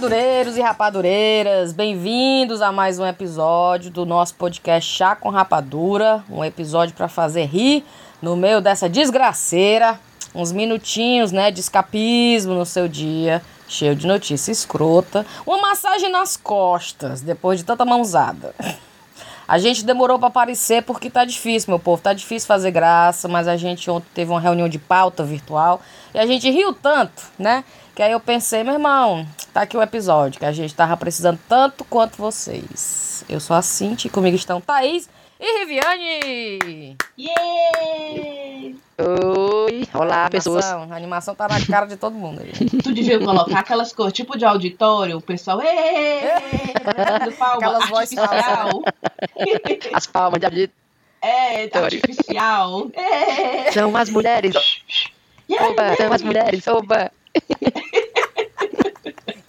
Rapadureiros e rapadureiras, bem-vindos a mais um episódio do nosso podcast Chá com Rapadura. Um episódio para fazer rir no meio dessa desgraceira. Uns minutinhos, né, de escapismo no seu dia, cheio de notícia escrota. Uma massagem nas costas, depois de tanta mãozada. A gente demorou para aparecer porque tá difícil, meu povo. Tá difícil fazer graça, mas a gente ontem teve uma reunião de pauta virtual e a gente riu tanto, né? Que aí eu pensei, meu irmão, tá aqui o episódio que a gente tava precisando tanto quanto vocês. Eu sou a Cinti e comigo estão Thaís e Riviane! Yeah! Oi, olá a pessoas. A animação tá na cara de todo mundo. aí. Tu devia colocar aquelas cores tipo de auditório, o pessoal. "Ê!" palma Aquelas vozes. As palmas de audito É, tá artificial. São as mulheres. Oba, são as mulheres. Oba.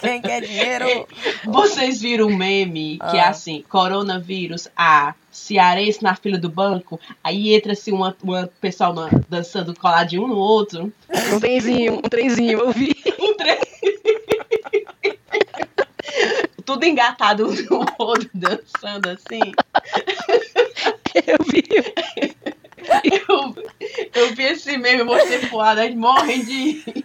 Quem quer dinheiro? Vocês viram um meme que é Ah. assim: coronavírus, a cearense na fila do banco, aí entra assim uma, uma pessoal na- dançando coladinho um no outro. Um trenzinho, um trenzinho, eu vi. Um trem. Tudo engatado um no outro, dançando assim. Eu vi. Eu, eu vi esse meme, eu mostrei pro Adam, eles morrem de.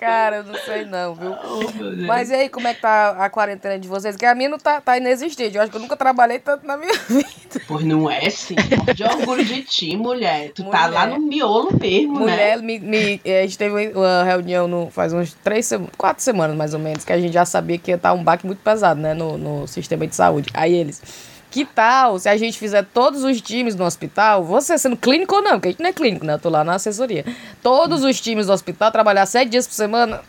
Cara, eu não sei não, viu? Oh. Mas e aí, como é que tá a quarentena de vocês? Que a minha não tá, tá inexistente. Eu acho que eu nunca trabalhei tanto na minha vida. Pois não é, sim. De orgulho de ti, mulher. Tu tá Mulher. lá no miolo mesmo, Mulher, né? me, me- eh, a gente teve uma reunião no, faz uns três semanas, quatro semanas mais ou menos, que a gente já sabia que ia estar um baque muito pesado, né, no, no sistema de saúde. Aí eles, que tal se a gente fizer todos os times no hospital, você sendo clínico ou não, porque a gente não é clínico, né, eu tô lá na assessoria. Todos os times do hospital trabalhar sete dias por semana.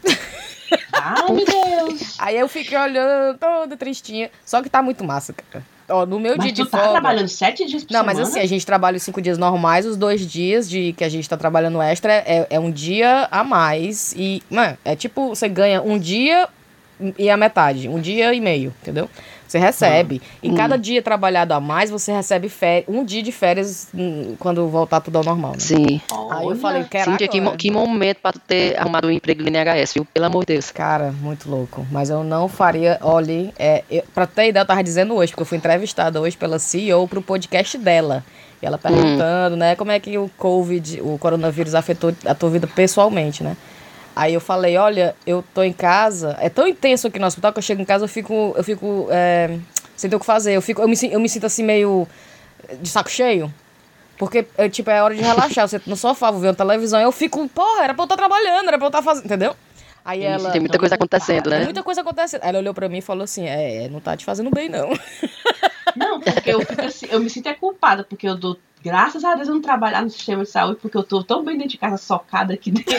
Ai, meu Deus. Aí eu fiquei olhando, toda tristinha. Só que tá muito massa, cara. Ó, no meu Mas dia tu de tá folga. trabalhando sete dias por Não, semana? mas assim, a gente trabalha os cinco dias normais, os dois dias de que a gente tá trabalhando extra é, é um dia a mais. E, mano, é tipo, você ganha um dia e a metade, um dia e meio, entendeu? Você recebe. E Hum. cada dia trabalhado a mais, você recebe fé- um dia de férias hum, quando voltar tudo ao normal, né? Sim. Aí eu falei, quero Cíntia, que, que momento pra tu ter arrumado um emprego no NHS, viu? Pelo amor de Deus. Cara, muito louco. Mas eu não faria. Olha, é, eu, pra ter ideia, eu tava dizendo hoje, porque eu fui entrevistada hoje pela CEO pro podcast dela. E ela perguntando, né, como é que o Covid, o coronavírus afetou a tua vida pessoalmente, né? Aí eu falei, olha, eu tô em casa, é tão intenso aqui no hospital que eu chego em casa, eu fico, eu fico é, sem ter o que fazer. Eu, fico, eu, me, eu me sinto assim meio de saco cheio. Porque, é, tipo, é hora de relaxar. Você no sofá, vou ver uma televisão, eu fico, porra, era pra eu estar trabalhando, era pra eu estar fazendo, entendeu? Aí ela. Tem muita coisa acontecendo, Tem né? muita coisa acontecendo. Ela olhou pra mim e falou assim: É, não tá te fazendo bem, não. Não, porque eu, fico assim, eu me sinto é culpada, porque eu dou. Graças a Deus eu não trabalhar no sistema de saúde, porque eu tô tão bem dentro de casa, socada aqui dentro.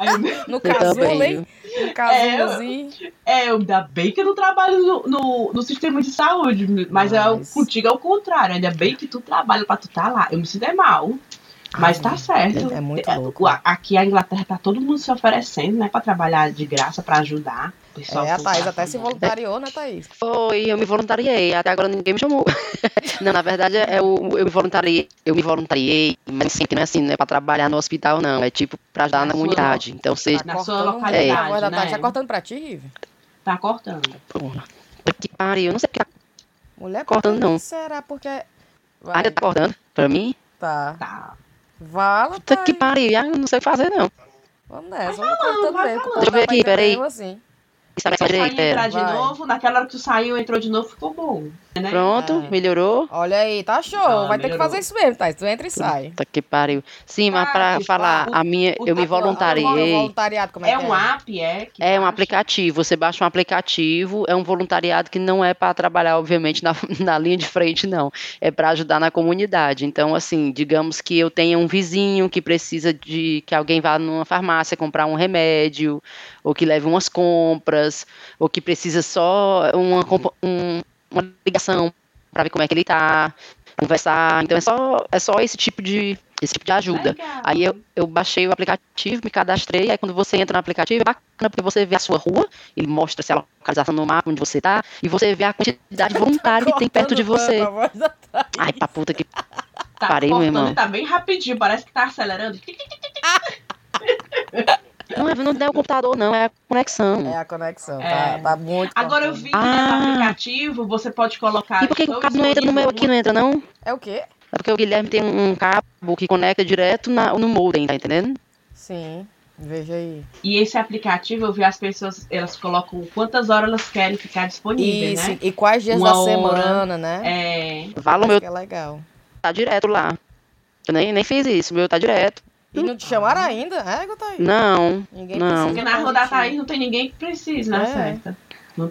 No casulo, hein? No casulo, É, eu- assim. é, eu, ainda bem que eu não trabalho no, no, no sistema de saúde, mas, é, o- Mas- contigo é o contrário. Ainda bem que tu trabalha pra tu tá lá. Eu me sinto é mal. Mas Ai, tá certo. é muito É, louco. o- Aqui a Inglaterra tá todo mundo se oferecendo, né? Pra trabalhar de graça, pra ajudar. O pessoal É, a tá Thaís até se voluntariou, né, Thaís? Foi, eu me voluntariei, até agora ninguém me chamou. não, na verdade, é o, eu me voluntariei, eu me voluntariei, mas sempre não é assim, não é pra trabalhar no hospital, não. É tipo pra ajudar Na na sua comunidade. Então, vocês. Na sua cortando muito localidade, a voz da né? Thaís. Tá cortando pra ti, Rive? Tá cortando. Porra, que pariu, eu não sei porque tá, Mulher, Cortando, que não. Será porque. Vai, ainda tá cortando pra mim. tá. Tá. Vala, Puta que Thaís. pariu, eu não sei fazer, não. Vamos nessa, Vai vamos falando, cortando mesmo. que eu ver povo aqui, peraí. assim. Está Saiu direito, entrar de Vai. novo, naquela hora que tu saiu, entrou de novo, ficou bom. Né? Pronto, É. melhorou. Olha aí, tá show. Ah, vai ter que melhorou. fazer isso mesmo, Thaís. Tu entra e sai. Puta que pariu. Sim, mas Ah, pra que falar, fa- a minha, o- eu me voluntariei. voluntariado, como é, É que um app, é? que É um baixa? aplicativo, você baixa um aplicativo, é um voluntariado que não é para trabalhar, obviamente, na, na linha de frente, não. É para ajudar na comunidade. Então, assim, digamos que eu tenha um vizinho que precisa de que alguém vá numa farmácia comprar um remédio, ou que leve umas compras, ou que precisa só uma, um- uma ligação para ver como é que ele tá, conversar. Então é só, é só esse tipo de esse tipo de ajuda. Legal. Aí eu, eu baixei o aplicativo, me cadastrei, aí quando você entra no aplicativo, é bacana porque você vê a sua rua, ele mostra se a localização no mapa onde você tá, e você vê a quantidade de voluntário que tem perto de você. Ai, pra puta que. Tá Parei, meu irmão. tá bem rapidinho, parece que tá acelerando. Não é, não é o computador, não, é a conexão. É a conexão, É. tá, tá muito Agora eu vi que Ah. nesse aplicativo você pode colocar. E por que o cabo não entra no meu aqui, não entra, não? É o quê? É porque o Guilherme tem um cabo que conecta direto na- no modem, tá entendendo? Sim, veja aí. E esse aplicativo eu vi as pessoas, elas colocam quantas horas elas querem ficar disponíveis, Isso, né? e quais dias Uma da hora. semana, né? É, Fala o meu que é legal. tá direto lá. Eu nem, nem fiz isso, o meu tá direto. E não te chamaram ainda? É, Gotaí? Não, Ninguém Não. precisa porque na rua da Thaís não tem ninguém que precise, na É. certa.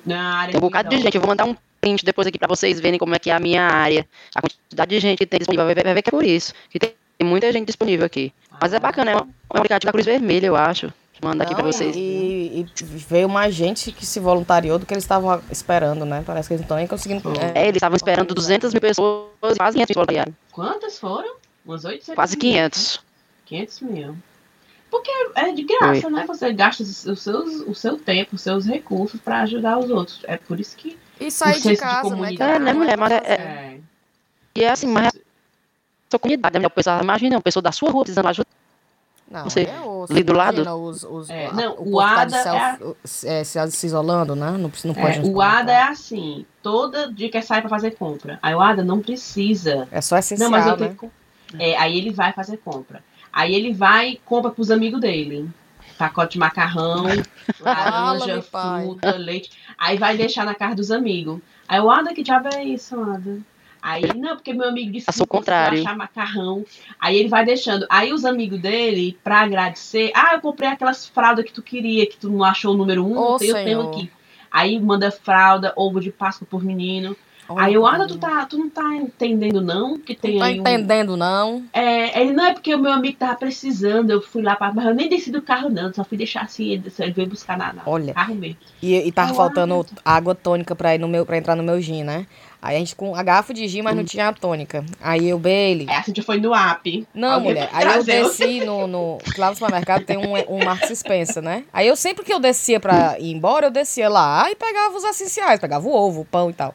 Na área tem um bocado de gente. Eu vou mandar um print depois aqui pra vocês verem como é que é a minha área. A quantidade de gente que tem disponível. Vai ver, que é por isso. Que tem muita gente disponível aqui. Mas é bacana, é um, é um aplicativo da Cruz Vermelha, eu acho. Vou mandar aqui pra Não, vocês. E, e veio mais gente que se voluntariou do que eles estavam esperando, né? Parece que eles não estão nem conseguindo. Foi. É, eles estavam esperando 200 mil pessoas, quase 500 mil voluntariados. Quantas foram? Umas 800 Quase mil. 500. 500 mil. Porque é de graça, né? Você gasta os seus, o seu tempo, os seus recursos pra ajudar os outros. É por isso que. E sair O de senso de casa, né? É, né, mulher, mas é- fazer. É, E é assim, mas é sua comunidade, né? O pessoal, imagina, uma pessoa da sua rua precisando ajuda. Não, Você, aí é osso. ali do Imagina Os, os, É, a- não, o o tá ADA é, se, se isolando, né? Não, precisa- não é, pode. o ADA é assim. Toda dia que sai pra fazer compra. Aí o ADA não precisa. É só essencial, Não, mas eu né? tenho É, aí ele vai fazer compra. Aí ele vai e compra pros amigos dele. Pacote de macarrão, laranja, fruta, leite. Aí vai deixar na casa dos amigos. Aí o Ada, que diabo é isso, Ada? Aí, não, porque meu amigo disse consigo contrário. achar macarrão. Aí ele vai deixando. Aí os amigos dele, pra agradecer, ah, eu comprei aquelas fraldas que tu queria, que tu não achou o número um, Ô, eu tenho aqui. Aí manda fralda, ovo de Páscoa por menino. Olha Aí eu, Ada, tu, tá, tu não tá entendendo, não? Que tem Não tá aí um- entendendo, não? é, ele não é porque o meu amigo tava precisando, eu fui lá pra. Mas eu nem desci do carro, não. Só fui deixar assim, ele ele veio buscar na, na Olha. carro mesmo. E, e tava Eu faltando água tônica pra, ir no meu, pra entrar no meu gin, né? Aí a gente com a garrafa de gin, mas não tinha a tônica. Aí eu, Bailey. Aí a gente foi no app. Não, Alguém mulher. Aí eu desci no, no. Lá no supermercado tem um, um Marks Spencer, né? Aí eu sempre que eu descia pra ir embora, eu descia lá e pegava os essenciais, pegava o ovo, o pão e tal.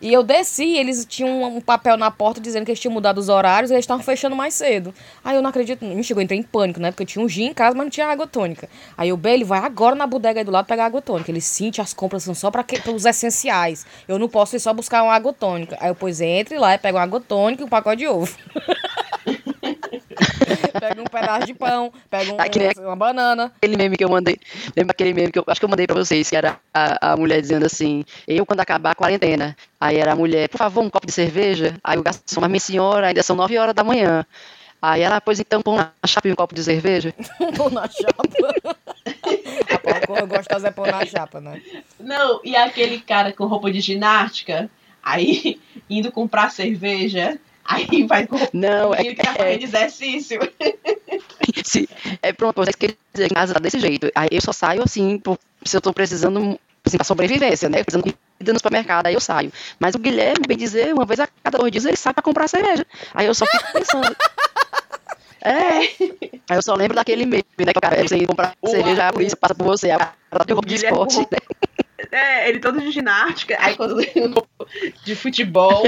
E eu desci, eles tinham um, papel na porta dizendo que eles tinham mudado os horários e eles estavam fechando mais cedo. Aí eu não acredito, me chegou, entrei em pânico, né? Porque eu tinha um gin em casa, mas não tinha água tônica. Aí o Bailey vai agora na bodega aí do lado pegar água tônica. Ele sente as compras são só para os essenciais. Eu não posso ir só buscar uma água tônica. Aí eu, pois, entre lá e pega uma água tônica e um pacote de ovo. pega um pedaço de pão, pega um- que nem um- uma banana. Aquele meme que eu mandei. Lembra aquele meme que eu acho que eu mandei pra vocês, que era a, a mulher dizendo assim: Eu, quando acabar a quarentena. Aí era a mulher, por favor, um copo de cerveja. Aí o garçom, mas minha senhora, ainda são 9 horas da manhã. Aí ela, pois então, põe na chapa e um copo de cerveja. Um pão na chapa. a pão gostosa é pão na chapa, né? Não, e aquele cara com roupa de ginástica, aí indo comprar cerveja, aí vai Não, é, de que é, fazendo exercício. se, é pronto, vocês querem dizer, em casa tá desse jeito. Aí eu só saio assim, por, se eu tô precisando, assim, pra sobrevivência, né? Precisando de comida no supermercado, aí eu saio. Mas o Guilherme, bem dizer, uma vez a cada dois dias ele sai pra comprar cerveja. Aí eu só fico pensando. É. Aí eu só lembro daquele meme, né? Que o cara você comprar Uau. cerveja, a polícia passa por você, a cara tem roupa de esporte. né? É, ele todo de ginástica, aí quando de futebol.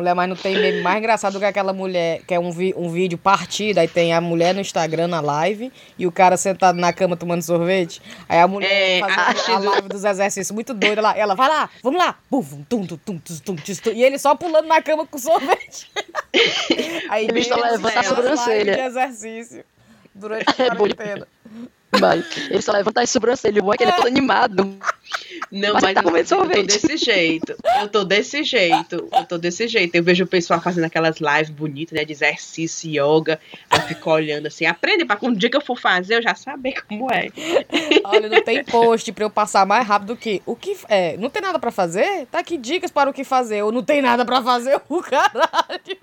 Mulher, mas não tem meme mais engraçado do que aquela mulher que é um, vi- um vídeo partido, aí tem a mulher no Instagram na live e o cara sentado na cama tomando sorvete. Aí a mulher É, fazendo a, assistindo- live dos exercícios muito doida lá. Ela vai lá, vamos lá. Tum, tum, tum, tum, e ele só pulando na cama com sorvete. aí Ele ele levanta a sobrancelha. de exercício durante a É, Mas ele só levanta as sobrancelhas, o bom é que ele é todo animado. Não, Mas mas, tá comendo eu tô sorvete. desse jeito. Eu tô desse jeito. Eu tô desse jeito. Eu vejo o pessoal fazendo aquelas lives bonitas, né? De exercício, yoga. Aí eu fico olhando assim. Aprende pra quando o dia que eu for fazer, eu já saber como é. Olha, não tem post pra eu passar mais rápido que o que é, não tem nada pra fazer? Tá aqui dicas para o que fazer. Ou não tem nada pra fazer, o caralho.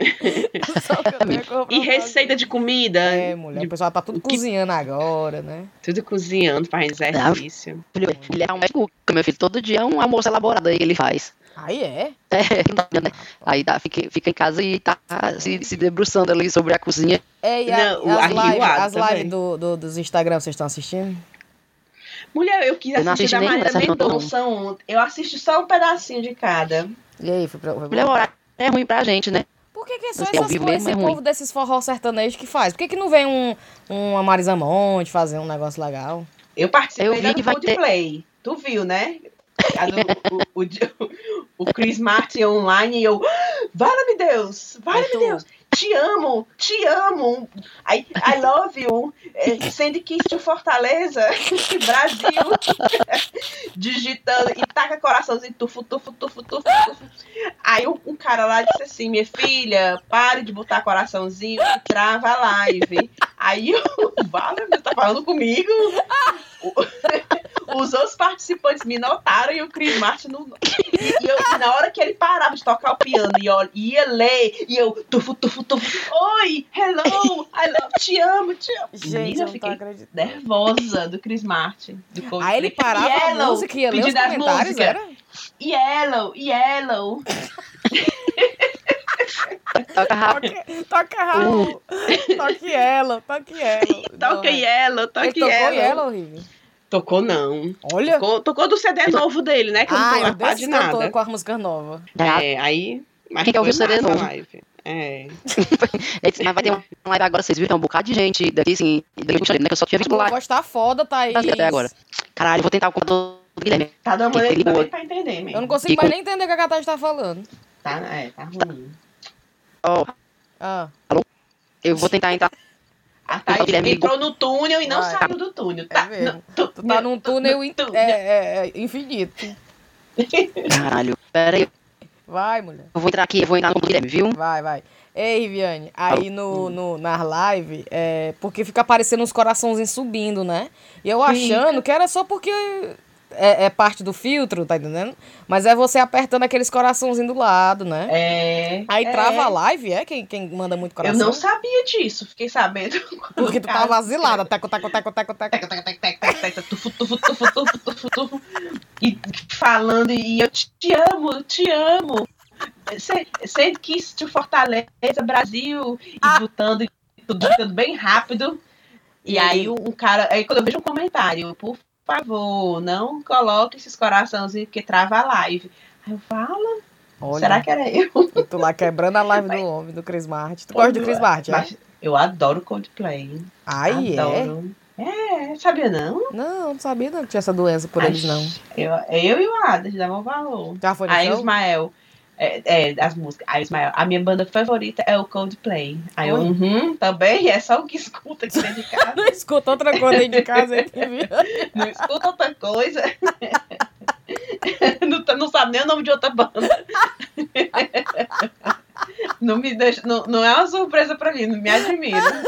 Eu E receita de comida. É, mulher, de- o pessoal tá tudo que- cozinhando agora, né? Tudo cozinhando, fazendo exercício. Ele é um médico, meu filho, todo dia é um almoço elaborado aí que ele faz. Aí é. É, né? Aí tá, fica, fica em casa e tá se, se debruçando ali sobre a cozinha. É, e a- Não, o as arreoado lives as também. lives do, do, dos Instagram, vocês estão assistindo? Mulher, eu quis Eu assistir da essa não tô Mendonça ontem. Eu assisti só um pedacinho de cada. E aí, foi pra, foi Mulher, o horário é ruim pra gente, né? Por que, que é só essas coisas, mesmo é esse ruim. povo desses forró sertanejos que faz? Por que, que não vem um, uma Marisa Monte fazer um negócio legal? Eu participei Eu vi que do vai ter- Coldplay. Tu viu, né? Do- o, o, o Chris Martin online e eu, vale-me Deus, Aí vale-me tu- Deus, te amo, te amo, I, I love you, é, send kiss to Fortaleza, Brasil, digitando e taca coraçãozinho, tufu, tufu, tufu, tufu, tufu. Aí um, um cara lá disse assim, minha filha, pare de botar coraçãozinho e trava a live. Aí eu, vale, tá falando comigo? Os outros participantes me notaram e o Chris Martin não. E, eu, na hora que ele parava de tocar o piano e ia ler, e eu, tufu, tufu, oi, hello, I love, te amo, te amo. Gente, Menina, eu eu não tô fiquei acreditando. nervosa do Chris Martin. Do Coldplay. Aí ele parava a Yellow, música e ia ler os comentários, músicas. era? Yellow, yellow. Toca rápido. Toque, toca Raul. Toque ela, toque ela. Toca Não, é. yellow, Ele toca tocou yellow. ela, horrível. Tocou não. Olha. Tocou, tocou do CD novo dele, né? Que eu não Ah, tô eu a par desse de nada. com as músicas novas. É, aí. Mas Quem quer ouvir foi o CD a novo? live. É. Mas vai ter uma live agora, vocês viram? Um bocado de gente daqui, assim, daqui, né, que eu só tinha visto lá voz tá foda, Thaís. até agora. Caralho, eu vou tentar o computador do Guilherme. Tá dando uma pra entender mesmo. Eu não consigo E mais com- nem entender o que a Catarina tá falando. Tá, é, tá ruim. Ó, Ah, eu vou tentar entrar. A Thaís entrou no túnel e não saiu do túnel. é Tá, mesmo. não, Tu tá num túnel in- túnel. é, é, é, infinito. Caralho, pera aí, Vai, mulher. eu vou entrar aqui, eu vou entrar no Guilherme, viu? Vai, vai. Ei, Viviane, aí no, no, nas lives, é, porque fica aparecendo uns coraçãozinhos subindo, né? E eu achando que era só porque é, é parte do filtro, tá entendendo? Mas é você apertando aqueles coraçãozinhos do lado, né? É. Aí é. trava a live, é? Quem, quem manda muito Eu coração? não sabia disso, fiquei sabendo. Porque tu tava asilada. Teco, teco, teco, teco, teco. Tec, tec, tec, tec, tec, tec, tufu, tufu, tufu, tufu, tufu, tufu. E falando, e eu te amo, eu te amo. Send kiss to Fortaleza, Brasil. E Ah. botando, e tudo botando bem rápido. E aí um cara, aí quando eu vejo um comentário, por favor, não coloque esses coraçãozinhos porque trava a live. Aí eu falo, Olha, será que era eu? tu lá quebrando a live do homem, do Chris Martin. Tu gosta do Chris Martin, é? Mas eu adoro Coldplay. Ai, é? adoro. É, sabia não? Não, não sabia não que tinha essa doença por eles, não. Eu, eu e o Adas davam valor. Já foi no Aí show? Ismael, é, é, as músicas. Aí Ismael, a minha banda favorita é o Coldplay. Aí eu, uhum, também, é só o que escuta aqui dentro de casa. Não escuta outra coisa dentro de casa não escuta outra coisa. não, tá- não sabe nem o nome de outra banda. não me deixa, não, não é uma surpresa pra mim, não me admira.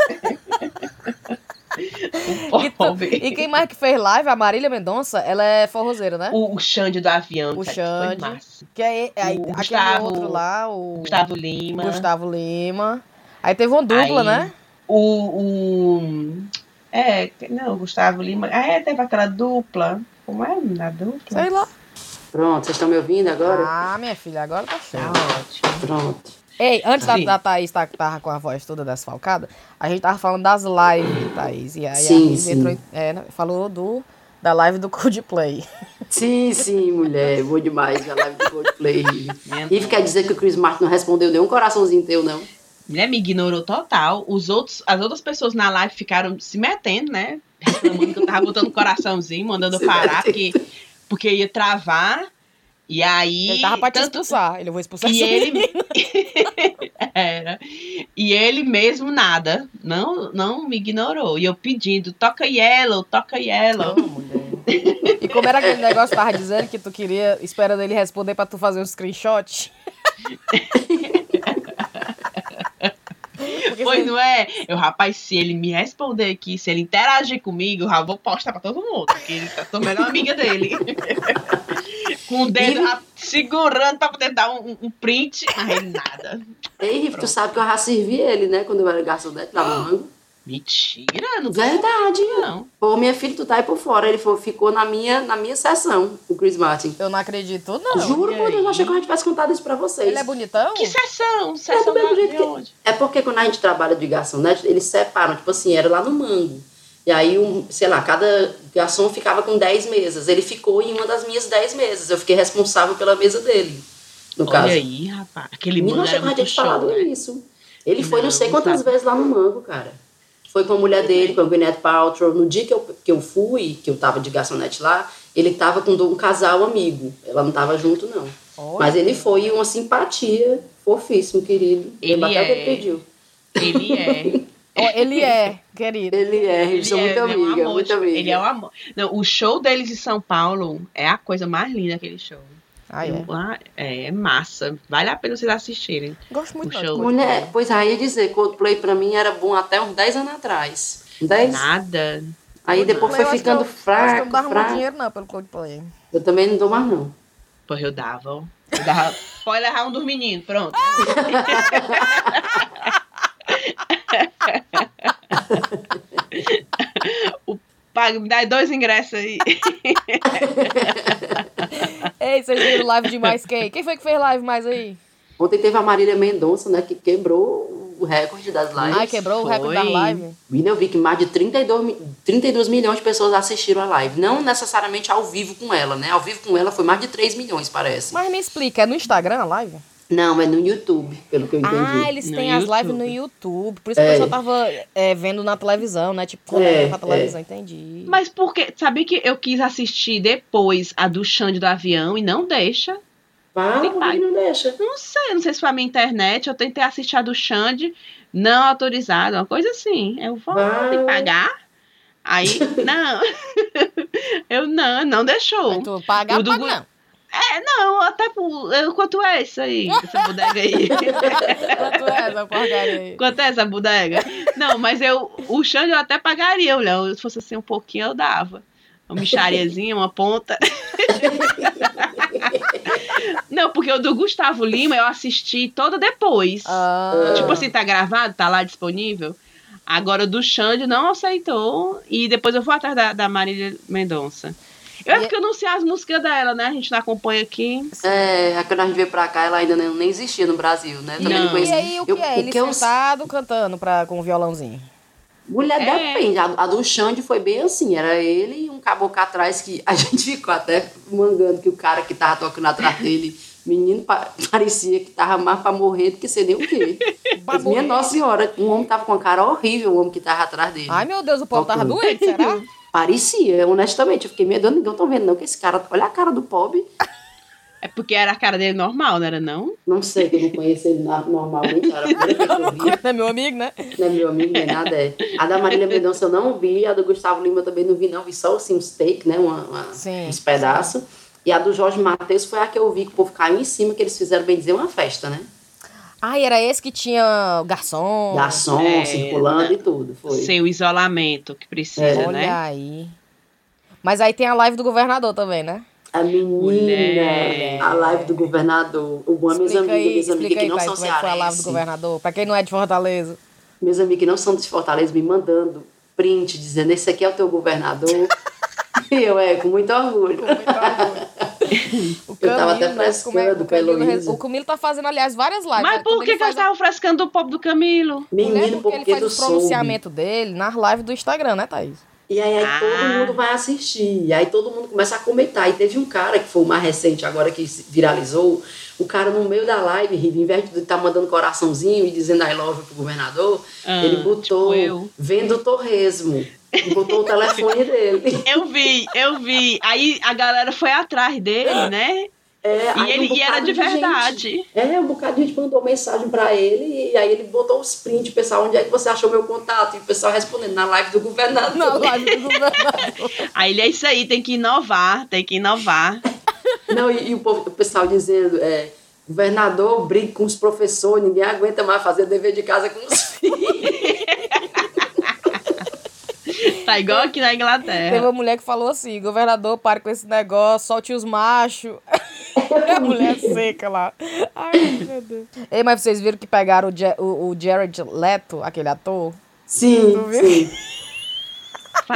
E, tu- e quem mais que fez live, a Marília Mendonça, ela é forrozeira, né? O, o Xande do avião, O Xande. Que é, é, aí, o aquele Gustavo- outro lá, o Gustavo Lima. Gustavo Lima. Aí teve uma dupla, Aí- né? O, o. É, não, o Gustavo Lima. Ah, é, teve aquela dupla. Como é a dupla? Sei lá. Pronto, vocês estão me ouvindo agora? Ah, minha filha, agora tá. Tá ótimo. Pronto. Ei, antes da, da Thaís tá, tava com a voz toda desfalcada, a gente tava falando das lives, Thaís. E aí Sim, a sim. entrou, é, né, falou do, da live do Coldplay. Sim, sim, mulher, bom demais a live do Coldplay. Ive quer dizer que o Chris Martin não respondeu nenhum coraçãozinho teu, não? mulher me ignorou total. Os outros, as outras pessoas na live ficaram se metendo, né? Reclamando que eu tava botando coraçãozinho, mandando Se parar, porque, porque ia travar. E aí. Ele tava pra te tanto- expulsar. Ele, eu vou expulsar E ele. Era. E ele mesmo nada. Não, não me ignorou. E eu pedindo, toca yellow, toca yellow. Mulher. E como era aquele negócio que tava dizendo que tu queria, esperando ele responder pra tu fazer um screenshot? Porque Pois você- não é? Eu, rapaz, se ele me responder aqui, se ele interagir comigo, eu já vou postar pra todo mundo, porque ele tá sou a melhor amiga dele. Com o dedo E- segurando pra poder dar um, um print, mas nada. Ei, Riff, tu sabe que eu já servi ele, né? Quando eu era garçonete no mango. Mentira, não Verdade. não. Pô, minha filha, tu tá aí por fora. Ele foi- ficou na minha, na minha sessão, o Chris Martin. Eu não acredito, não. Juro por Deus, eu achei que eu já tivesse contado isso pra vocês. Ele é bonitão? Que sessão? É Sessão do mesmo da- jeito de que- onde? É porque quando a gente trabalha de garçonete, eles separam, tipo assim, era lá no mango. E aí, um, sei lá, cada garçom ficava com 10 mesas. Ele ficou em uma das minhas 10 mesas. Eu fiquei responsável pela mesa dele. no Olha caso. aí, rapaz. Aquele Menino, achei era que eu tinha muito te show, falado né? isso. Ele foi não, Não, sei não quantas sabe. vezes lá no Mango, cara. Foi com a mulher dele, com a Gwyneth Paltrow. No dia que eu, que eu fui, que eu tava de garçonete lá, ele tava com um casal amigo. Ela não tava junto, não. Olha. Mas ele foi uma simpatia, fofíssimo, querido. Ele é. ele pediu. Ele é. Ele é, querido. Ele é, eles Ele são é, muito ele é um amor, muito tipo, amiga. Ele é um amor. Não, o show deles em São Paulo é a coisa mais linda aquele show. Ah, é. É, é massa. Vale a pena vocês assistirem. Gosto muito O não de show. Coldplay. Mulher, pois aí ia dizer, Coldplay pra mim era bom até uns 10 anos atrás. 10? Nada. Aí depois Coldplay, foi eu ficando eu- Acho que eu fraco, não dava muito fraco. dinheiro não pelo Coldplay. Eu também não dou mais, não. Pô, eu dava. Eu dava... Pode levar um dos meninos, pronto. o pago, me dá dois ingressos aí. Ei, vocês viram live de mais quem? Quem foi que fez live mais aí? Ontem teve a Marília Mendonça, né, que quebrou o recorde das lives. Ai, quebrou o recorde da Foi. live. Menina, eu vi que mais de 32, mi- 32 milhões de pessoas assistiram a live. Não necessariamente ao vivo com ela, né? Ao vivo com ela foi mais de 3 milhões, parece. Mas me explica, é no Instagram a live? Não, é no YouTube, pelo que eu entendi. Ah, eles No têm as YouTube. lives no YouTube. Por isso que É. o pessoal tava é, vendo na televisão, né? Tipo, quando É, na televisão, entendi. Mas porque, sabia que eu quis assistir depois a do Xande do avião e não deixa? Fala, Tem por pai. que não deixa? Não sei, não sei se foi a minha internet. Eu tentei assistir a do Xande, não autorizado, uma coisa assim. Eu vou que pagar. Aí, não. eu não, não deixou. Aí tu paga, O do paga Gu- não. É, não, até por. eu- Quanto é isso aí? Essa bodega aí? Quanto é essa porcaria aí? Quanto é essa bodega? Não, mas eu. O Xande eu até pagaria, olha. Se fosse assim um pouquinho, eu dava. Uma michariazinha, uma ponta. Não, porque o do Gustavo Lima eu assisti todo depois. Ah, Tipo assim, tá gravado, tá lá disponível. Agora o do Xande não aceitou. E depois eu vou atrás da, da Marília Mendonça. Eu é E- porque eu não sei as músicas dela, né? A gente não acompanha aqui. É, quando a gente veio pra cá, ela ainda nem, nem existia no Brasil, né? Também não, Não. E conhecia. aí, o que Eu- é? Ele eu- sentado cantando pra, com o violãozinho. Mulher, É. depende. A, a do Xande foi bem assim. Era ele e um caboclo atrás que a gente ficou até mangando que o cara que tava tocando atrás dele, menino, pa- parecia que tava mais pra morrer do que sei nem o quê. Mas, minha nossa senhora, um homem tava com uma cara horrível, o homem que tava atrás dele. Ai, meu Deus, o povo tava doente, será? Parecia, honestamente. Eu fiquei medo, ninguém tô vendo não, que esse cara, olha a cara do pobre. É porque era a cara dele normal, não era não? Não sei, que eu não conheço ele normalmente, era vi. É meu amigo, né? Não é meu amigo, nem nada, é. A da Marília Mendonça eu não vi, a do Gustavo Lima eu também não vi, não. Vi só assim, uns take, né? Uma, uma- Sim. uns pedaços. E a do Jorge Matheus foi a que eu vi que o povo caiu em cima, que eles fizeram, bem dizer, uma festa, né? Ai, era esse que tinha o garçom. Garçom, É, circulando e tudo, foi. Seu isolamento que precisa, É. Olha né? aí. Mas aí tem a live do governador também, né? A menina, Mulher. a live do governador, o bom é Explica amigas, aí, minhas amigas que aí, não pai, são como é que foi a live do cearenses, governador. Pra quem não é de Fortaleza. meus amigos que não são de Fortaleza me mandando print, dizendo, esse aqui é o teu governador. e eu, é, com muito orgulho. Com muito orgulho. O Eu tava até né, é- frescando o com a Camilo Heloísa. O Camilo tá fazendo, aliás, várias lives. Mas né? por que, que eles faz a- estavam frescando o pobre do Camilo? Menino, porque ele faz o soube. pronunciamento dele nas lives do Instagram, né, Thaís? E aí, aí Ah. todo mundo vai assistir. E aí todo mundo começa a comentar. E teve um cara que foi o mais recente agora que viralizou. O cara no meio da live, Riva, em vez de estar mandando coraçãozinho e dizendo I love pro governador, Ah, ele botou tipo eu. vendo torresmo. Botou o telefone dele. Eu vi, eu vi. Aí a galera foi atrás dele, né? É, E, ele, um e era de gente- verdade. É, um bocado de gente mandou mensagem pra ele e aí ele botou os prints, pessoal, onde é que você achou meu contato? E o pessoal respondendo na live do governador. Na live do governador. Aí ele é isso aí, tem que inovar, tem que inovar. Não, e, e o, povo- o pessoal dizendo, é, governador briga com os professores, ninguém aguenta mais fazer dever de casa com os filhos. Tá igual aqui na Teve Inglaterra. uma mulher que falou assim: governador, pare com esse negócio, solte os machos. a mulher seca lá. Ai, meu Deus. Ei, mas vocês viram que pegaram o, Ja- o, o Jared Leto, aquele ator? Sim, Tu viu? sim.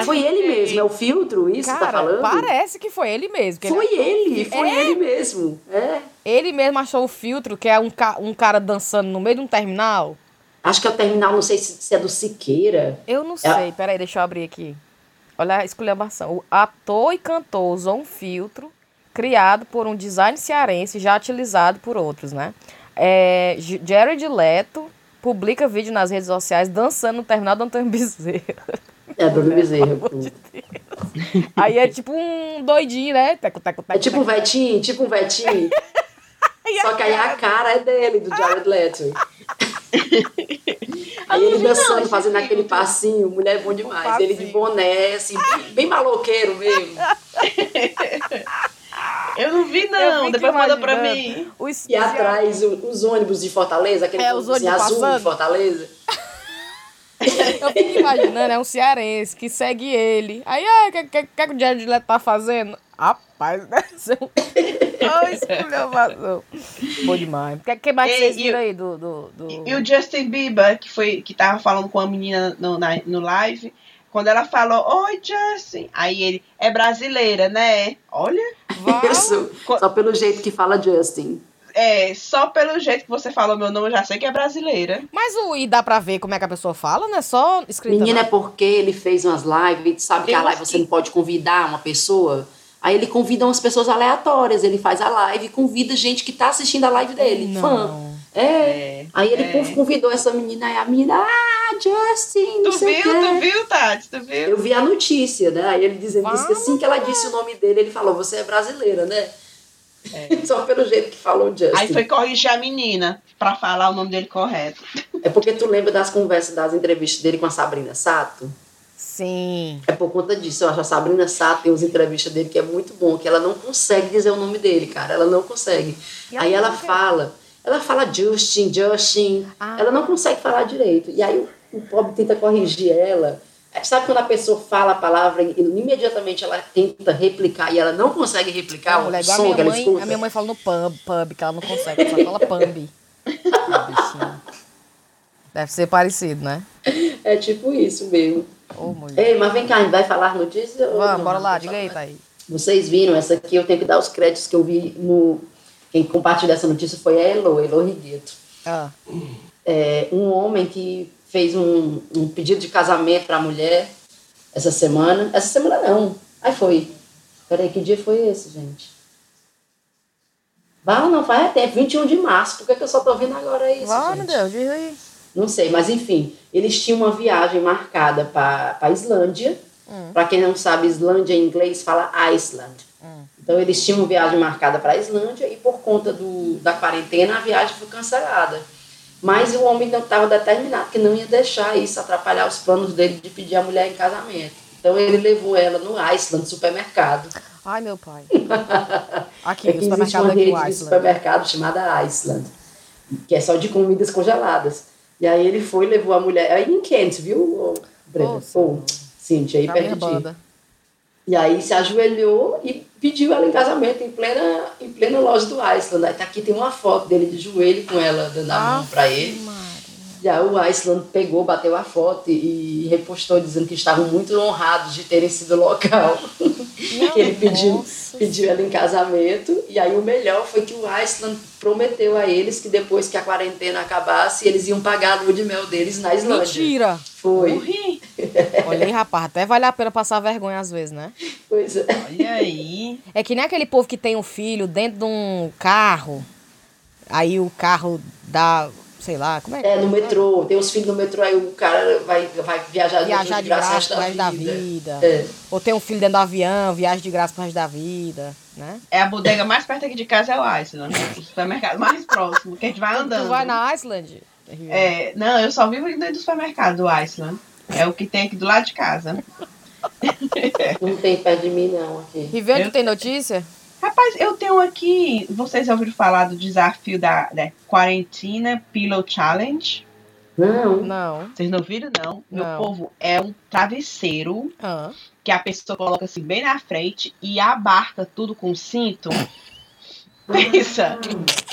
Foi ele mesmo, é o filtro, isso que tá Cara, falando? parece que foi ele mesmo. que Foi achou- ele, foi É. ele mesmo. É. Ele mesmo achou o filtro, que é um, ca- um cara dançando no meio de um terminal. Acho que é o terminal, não sei se, se é do Siqueira. Eu não É. sei, peraí, deixa eu abrir aqui. Olha a esculhambação. O ator e cantor usou um filtro criado por um design cearense já utilizado por outros, né? É, Jared Leto publica vídeo nas redes sociais dançando no terminal do Antônio Bezerra. É, Bruno Bezerra. Aí é tipo um doidinho, né? Teco, teco, teco, É tipo um vetinho, tipo um vetinho. Só que aí a cara é dele, do Jared Leto. Aí ele dançando, fazendo aquele passinho, mulher é bom demais. Ele de boné, assim, bem, maloqueiro mesmo. Eu não vi, não. Depois manda pra mim. Os, E atrás os ônibus de Fortaleza, aquele É, os ônibus azul passando. de Fortaleza. Eu fico imaginando, é um cearense que segue ele. Aí, ah, o que, que, que, que o Jared Leto tá fazendo? Rapaz, ser um... Oh, esculhambação. Bom demais. O que, que mais vocês e viram o- aí do... do, do... E o Justin Bieber, que foi que tava falando com a menina no, na- no live, quando ela falou, oi Justin, aí ele, é brasileira, né? Olha? Isso. Só pelo jeito que fala Justin. é, só pelo jeito que você falou meu nome, eu já sei que é brasileira. Mas o e dá pra ver como é que a pessoa fala, não é só escrita. Menina, é não? porque ele fez umas lives, sabe que a Eu live acho você não pode convidar uma pessoa. Aí ele convida umas pessoas aleatórias, ele faz a live e convida gente que tá assistindo a live dele, Não. fã. É. Aí ele é. convidou essa menina, aí a menina, ah, Justin, não Tu sei viu, tu viu, Tati? Tu viu? Eu vi a notícia, né? Aí ele dizendo que assim que ela disse o nome dele, ele falou, você é brasileira, né? Só pelo jeito que falou Justin. É. Aí foi corrigir a menina pra falar o nome dele correto. É porque tu lembra das conversas, das entrevistas dele com a Sabrina Sato? Sim. É por conta disso. Eu acho a Sabrina Sato tem umas entrevistas dele que é muito bom, que ela não consegue dizer o nome dele, cara. Ela não consegue. E aí ela fala, ela fala Justin, Justin. Ah. Ela não consegue falar direito. E aí o, o pobre tenta corrigir ela. É, Sabe quando a pessoa fala a palavra e imediatamente ela tenta replicar e ela não consegue replicar A o igual a som minha que ela mãe, escuta? a minha mãe fala no pub, pub, que ela não consegue, ela só fala pumb. Bichinha. Deve ser parecido, né? É tipo isso mesmo. Ô, mulher. Ei, mas vem cá, a gente vai falar notícia? ou Vamos, bora lá, diga aí, Thaís. Vocês viram, essa aqui eu tenho que dar os créditos que eu vi no. Quem compartilhou essa notícia foi a Elo, Elo Rigueto. Ah, É, um homem que fez um, um pedido de casamento para a mulher essa semana. Essa semana não. Aí foi. Peraí, que dia foi esse, gente? Vá, não, faz tempo, 21 de março. Por que, que eu só tô vendo agora isso? Vá, gente? meu Deus, diz aí. Não sei, mas enfim, eles tinham uma viagem marcada para a Islândia. Para quem não sabe, Islândia em inglês fala Iceland. Então eles tinham uma viagem marcada para a Islândia e por conta do, da quarentena a viagem foi cancelada. Mas o homem não estava determinado que não ia deixar isso atrapalhar os planos dele de pedir a mulher em casamento. Então ele levou ela no Iceland supermercado. Ai, meu pai. Aqui, É que existe uma rede de Iceland. supermercado chamada Iceland, que é só de comidas congeladas. E aí ele foi levou a mulher. Aí em Kent, viu, Brenda? Nossa. Ô, Cintia, aí perto de. E aí se ajoelhou e pediu ela em casamento em plena, em plena loja do Iceland. Aí tá aqui tem uma foto dele de joelho com ela dando a mão pra ele. E aí o Iceland pegou, bateu a foto e, repostou dizendo que estavam muito honrados de terem sido local. que ele pediu, Nossa. pediu ela em casamento. E aí o melhor foi que o Iceland prometeu a eles que depois que a quarentena acabasse, eles iam pagar a lua de mel deles na Islândia. Mentira! Foi. Morri. Olha aí, rapaz, até vale a pena passar vergonha às vezes, né? Pois é. Olha aí. É que nem aquele povo que tem um filho dentro de um carro, aí o carro dá, sei lá, como é que É, no metrô, tem os filhos no metrô, aí o cara vai, vai viajar, Viajar de graça pro resto da vida. É. Ou tem um filho dentro do avião, viagem de graça pro resto da vida, né? É a bodega mais perto aqui de casa é o Iceland, né? o supermercado mais próximo, que a gente vai andando. Tu vai na Iceland? É, não, eu só vivo dentro do supermercado do Iceland. É o que tem aqui do lado de casa. Não tem perto de mim, não, aqui. Eu- tem notícia? Rapaz, eu tenho aqui. Vocês já ouviram falar do desafio da, da Quarentina Pillow Challenge? Não. Não. Vocês não viram, não? Meu Não. povo, é um travesseiro Ah. que a pessoa coloca assim bem na frente e abarca tudo com cinto. Pensa,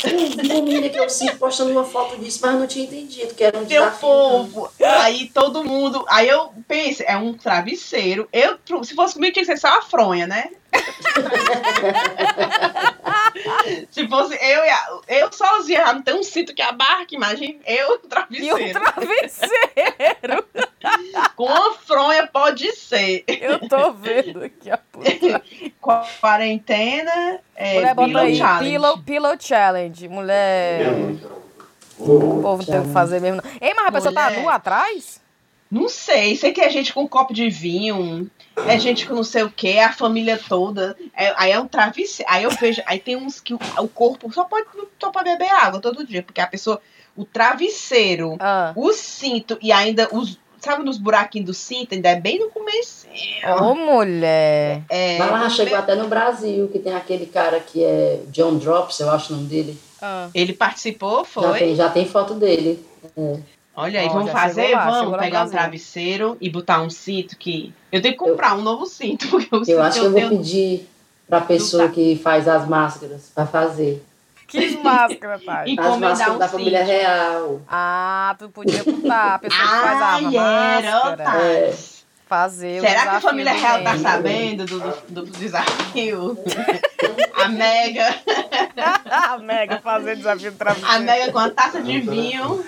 Eu vi uma menina que eu sigo postando uma foto disso, mas eu não tinha entendido que era um meu povo. Aí todo mundo. Aí eu penso, é um travesseiro. Eu, se fosse comigo, tinha que ser só a fronha, né? se fosse eu, e a- eu sozinha, não tenho um cinto que abarque, imagina eu, E um travesseiro. Com uma fronha pode ser. Eu tô vendo aqui a puta. Quarentena, é, Mulher, bota Pillow aí. Challenge. Pillow, pillow Challenge. Mulher. O povo tem que fazer mesmo. não. Ei, mas a pessoa tá Mulher. nua atrás? Não sei, sei que é gente com um copo de vinho, é gente com não sei o que, a família toda. É- aí é um travesseiro. Aí eu vejo, aí tem uns que o, o corpo só pode, só pode beber água todo dia, porque a pessoa, o travesseiro, Ah. o cinto e ainda os. Sabe nos buraquinhos do cinto? Ainda é bem no comecinho. Ô, mulher. É, Mas lá chegou até no Brasil, que tem aquele cara que é John Drops, eu acho o nome dele. Ah. Ele participou, Já tem, foi? já tem foto dele. É. Olha aí, Ó, vamos fazer? lá, vamos pegar um travesseiro e botar um cinto que. Eu tenho que comprar um novo cinto, porque o cinto Eu acho que eu vou tenho. pedir pra pessoa que faz as máscaras pra fazer. Que máscara, pai. E- As Encomendar um da família real. Ah, tu podia botar a pessoa que faz a era, máscara. É. Fazer o Será que a família real tá sabendo do, do, do desafio? a Mega, a Mega fazer desafio do travesseiro. a Mega com a taça de vinho.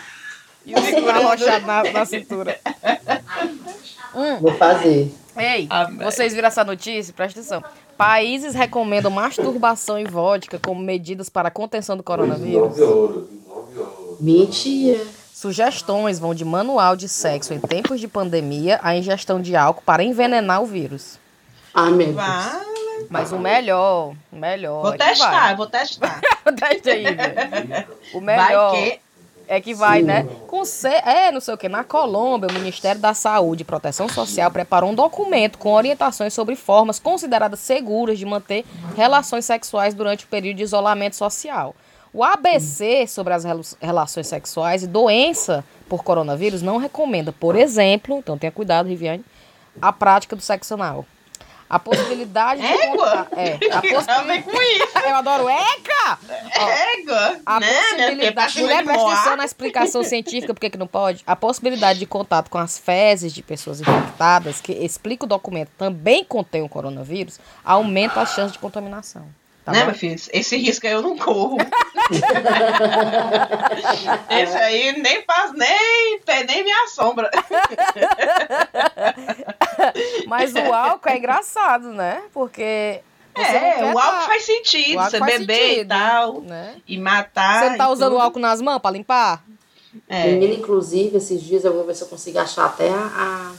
E o seguro arrochado na, na cintura. Hum, Vou fazer. ei, vocês viram essa notícia? Presta atenção. Países recomendam masturbação e vodka como medidas para a contenção do coronavírus. Mentira. Sugestões vão de manual de sexo em tempos de pandemia a ingestão de álcool para envenenar o vírus. Ah, meu Deus. Mas o melhor, o melhor. Vou é que testar, vou testar. vai. Testa aí, velho. O Vai melhor que. É que vai, Sim. né? Com ce... É, não sei o que. Na Colômbia, o Ministério da Saúde e Proteção Social preparou um documento com orientações sobre formas consideradas seguras de manter relações sexuais durante o período de isolamento social. O ABC sobre as relações sexuais e doença por coronavírus não recomenda, por exemplo, então tenha cuidado, Riviane, a prática do sexo anal. A possibilidade de Égua? contar- É, a possibilidade. com isso. Eu adoro ECA! Égua. a né? né? Possibilidade. Mulher, presta atenção na explicação científica, por que que não pode? A possibilidade de contato com as fezes de pessoas infectadas, que explica o documento, também contém o coronavírus, aumenta a chance de contaminação. Tá né, bom? meu filho? Esse risco aí eu não corro. Esse aí nem faz, nem, nem me assombra. Mas o álcool é engraçado, né? Porque. É, o álcool tá- faz sentido, álcool você faz beber sentido, e tal, né? e matar. Você não tá usando o álcool nas mãos pra limpar? É. Menina, inclusive, esses dias eu vou ver se eu consigo achar até a,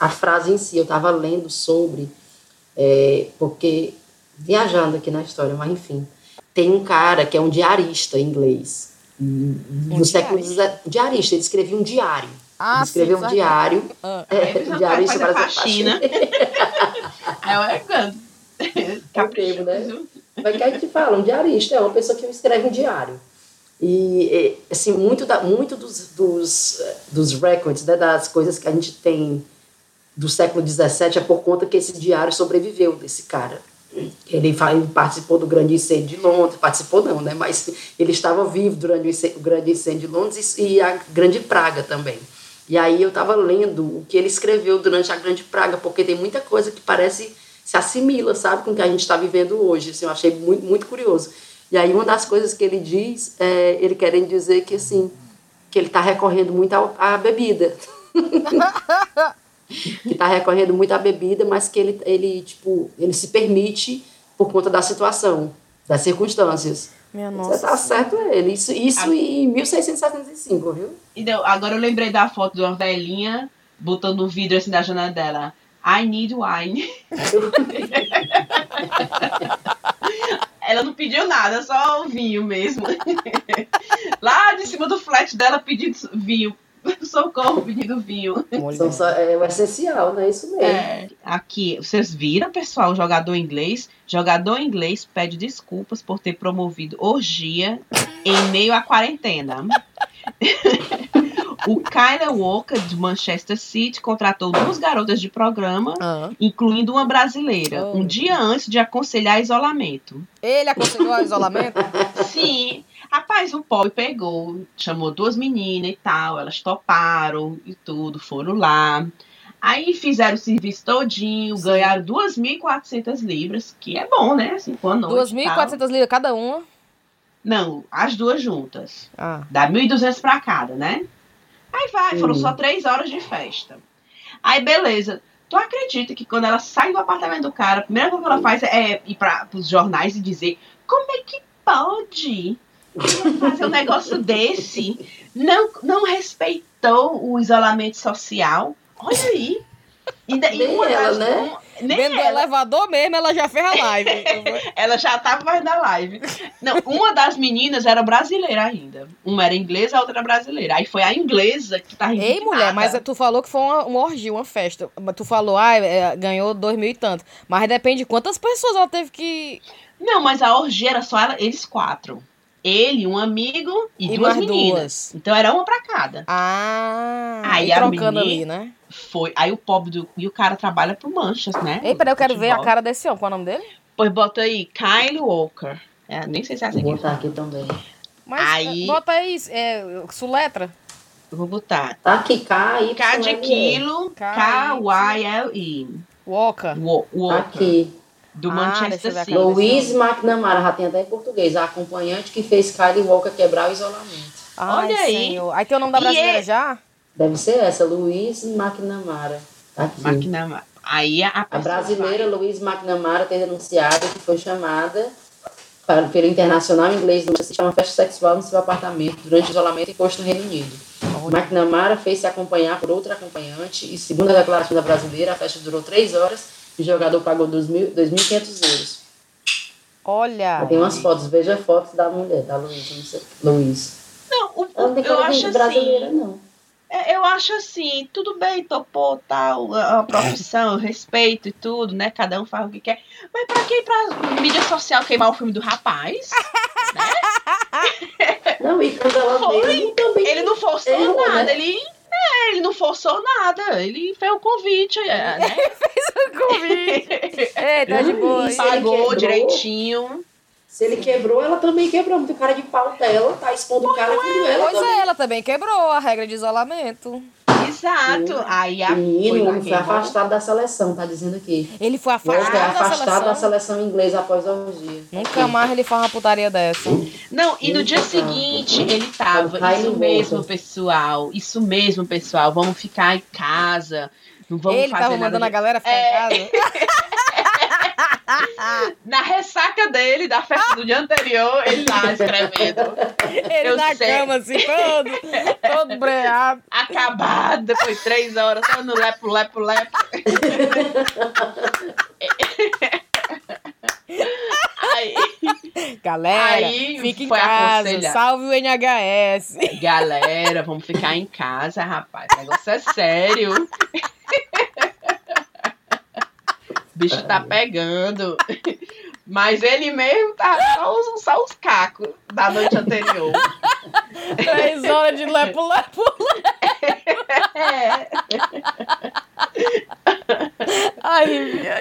a, a frase em si. Eu estava lendo sobre, é, porque, viajando aqui na história, mas enfim, tem um cara que é um diarista inglês. No século diarista? Ele escrevia um diário. Ah, ele escreveu sim, um diário. Ah. É, Aí um ele diarista faz a para faxina. Aí eu é quando. Capricho, né? Mas que a gente fala, um diarista é uma pessoa que escreve um diário. E, assim, muito, da, muito dos, dos, dos records, né, das coisas que a gente tem do século XVII é por conta que esse diário sobreviveu desse cara. Ele, participou do grande incêndio de Londres, participou não, né? Mas ele estava vivo durante o, grande incêndio de Londres e, a grande praga também. E aí eu estava lendo o que ele escreveu durante a grande praga, porque tem muita coisa que parece se assimila, sabe, com o que a gente está vivendo hoje. Assim, eu achei muito, muito curioso. E aí uma das coisas que ele diz, é ele querendo dizer que assim, que ele está recorrendo muito à bebida. que está recorrendo muito à bebida, mas que ele, ele, tipo, ele se permite por conta da situação, das circunstâncias. Minha Você nossa. tá certo ele. Isso, isso em 1675, viu? E deu- agora eu lembrei da foto de uma velhinha botando o vidro assim da janela dela. I need wine. Ela não pediu nada, só o vinho mesmo. Lá de cima do flat dela pedindo vinho. Socorro, pedindo vinho. São só- é o essencial, né? Isso mesmo. É, aqui, vocês viram, pessoal, jogador inglês? Jogador inglês pede desculpas por ter promovido orgia em meio à quarentena. o Kyle Walker, de Manchester City, contratou duas garotas de programa, Ah. incluindo uma brasileira, Oh. um dia antes de aconselhar isolamento. Ele aconselhou isolamento? Sim, rapaz, o pobre pegou, chamou duas meninas e tal, elas toparam e tudo, foram lá. Aí fizeram o serviço todinho, Sim. ganharam 2.400 libras, que é bom, né? Assim, a noite e tal. 2.400 libras cada uma. Não, as duas juntas. Ah. Dá 1.200 pra cada, né? Aí vai, foram Hum. só três horas de festa. Aí, beleza. Tu acredita que quando ela sai do apartamento do cara, a primeira coisa que ela faz é ir para os jornais e dizer como é que pode fazer um negócio desse? Não, não respeitou o isolamento social. Olha aí. E, e Nem uma ela, das- né? um- nem Dentro do ela. elevador mesmo, ela já fez a live. Ela já tava mais na live. Não, uma das meninas era brasileira ainda. Uma era inglesa, a outra era brasileira. Aí foi a inglesa que tá Ei, mulher, mas tu falou que foi uma, uma orgia, uma festa. Tu falou, ah, ganhou dois mil e tanto. Mas depende de quantas pessoas ela teve que. Não, mas a orgia era só ela- eles quatro. Ele, um amigo e, E duas meninas. duas. Então era uma pra cada. Ah, Aí e a trocando menina- ali, né? Foi. Aí o pobre do. E o cara trabalha pro Manchas, né? Ei, peraí, eu quero ver a Futebol. cara desse homem. Qual é o nome dele? Pois bota aí, Kyle Walker. É, nem sei se é assim Vou botar aqui também. Mas Aí- eh, bota aí, é, suletra. eu vou botar. Tá aqui, K, Y, K de quilo, K, K-Y-L-I. Walker. Wa- Tá Walker. aqui. Do Ah, Manchester City. Louise McNamara, já tem até em português. A acompanhante que fez Kylie Walker quebrar o isolamento. Ai, Olha aí. Senhor. Aí tem o nome da E brasileira é- já? Deve ser essa, Louise McNamara. Tá aqui. Máquina. Aí a, A brasileira Louise McNamara tem denunciado que foi chamada para, pelo Internacional Inglês do Manchester uma festa sexual no seu apartamento durante o isolamento imposto no Reino Unido. McNamara fez se acompanhar por outra acompanhante e, segundo a declaração da brasileira, a festa durou três horas o jogador pagou 2.000 2.500 euros. Olha. Tem umas fotos, veja fotos da mulher, da Louise. não sei- Louise. Não, o- Ela não tem eu acho brasileira, assim. não. é, Eu acho assim, tudo bem, topou tal, a a profissão, respeito e tudo, né? Cada um faz o que quer. Mas pra quem pra mídia social queimar o filme do rapaz? Não, e quando ela Foi. mesmo também. Ele não forçou Errou, nada, né? ele. É, ele não forçou nada. Ele fez o convite, é, né? Ei, tá de boa. Ele Pagou direitinho. Se ele quebrou, ela também quebrou. Muito cara de pau dela, tá expondo o cara filho ela Pois também. é, ela também quebrou a regra de isolamento. Exato. Sim. Aí a menino foi foi afastado da seleção, tá dizendo aqui. Ele foi é afastado da afastado da seleção. seleção inglesa após a orgia. Nunca mais ele faz uma putaria dessa. Não, e no dia Eita. seguinte ele tava, Vai isso mesmo, pessoal, isso mesmo, pessoal, vamos ficar em casa, não vamos ele fazer tava nada mandando a galera ficar É. em casa. Na ressaca dele, da festa do dia anterior, ele lá escrevendo, Ele Eu na sei. cama, assim, todo, todo breado. acabado, depois de três horas, só no lepo, lepo, lepo. Aí, Galera, Aí fica em casa, aconselhar. salve o NHS. galera, vamos ficar em casa, rapaz, o negócio é sério. O bicho tá pegando. Mas ele mesmo tá só os, só os cacos da noite anterior. Três horas de lepo-lepo. É. Ai, minha...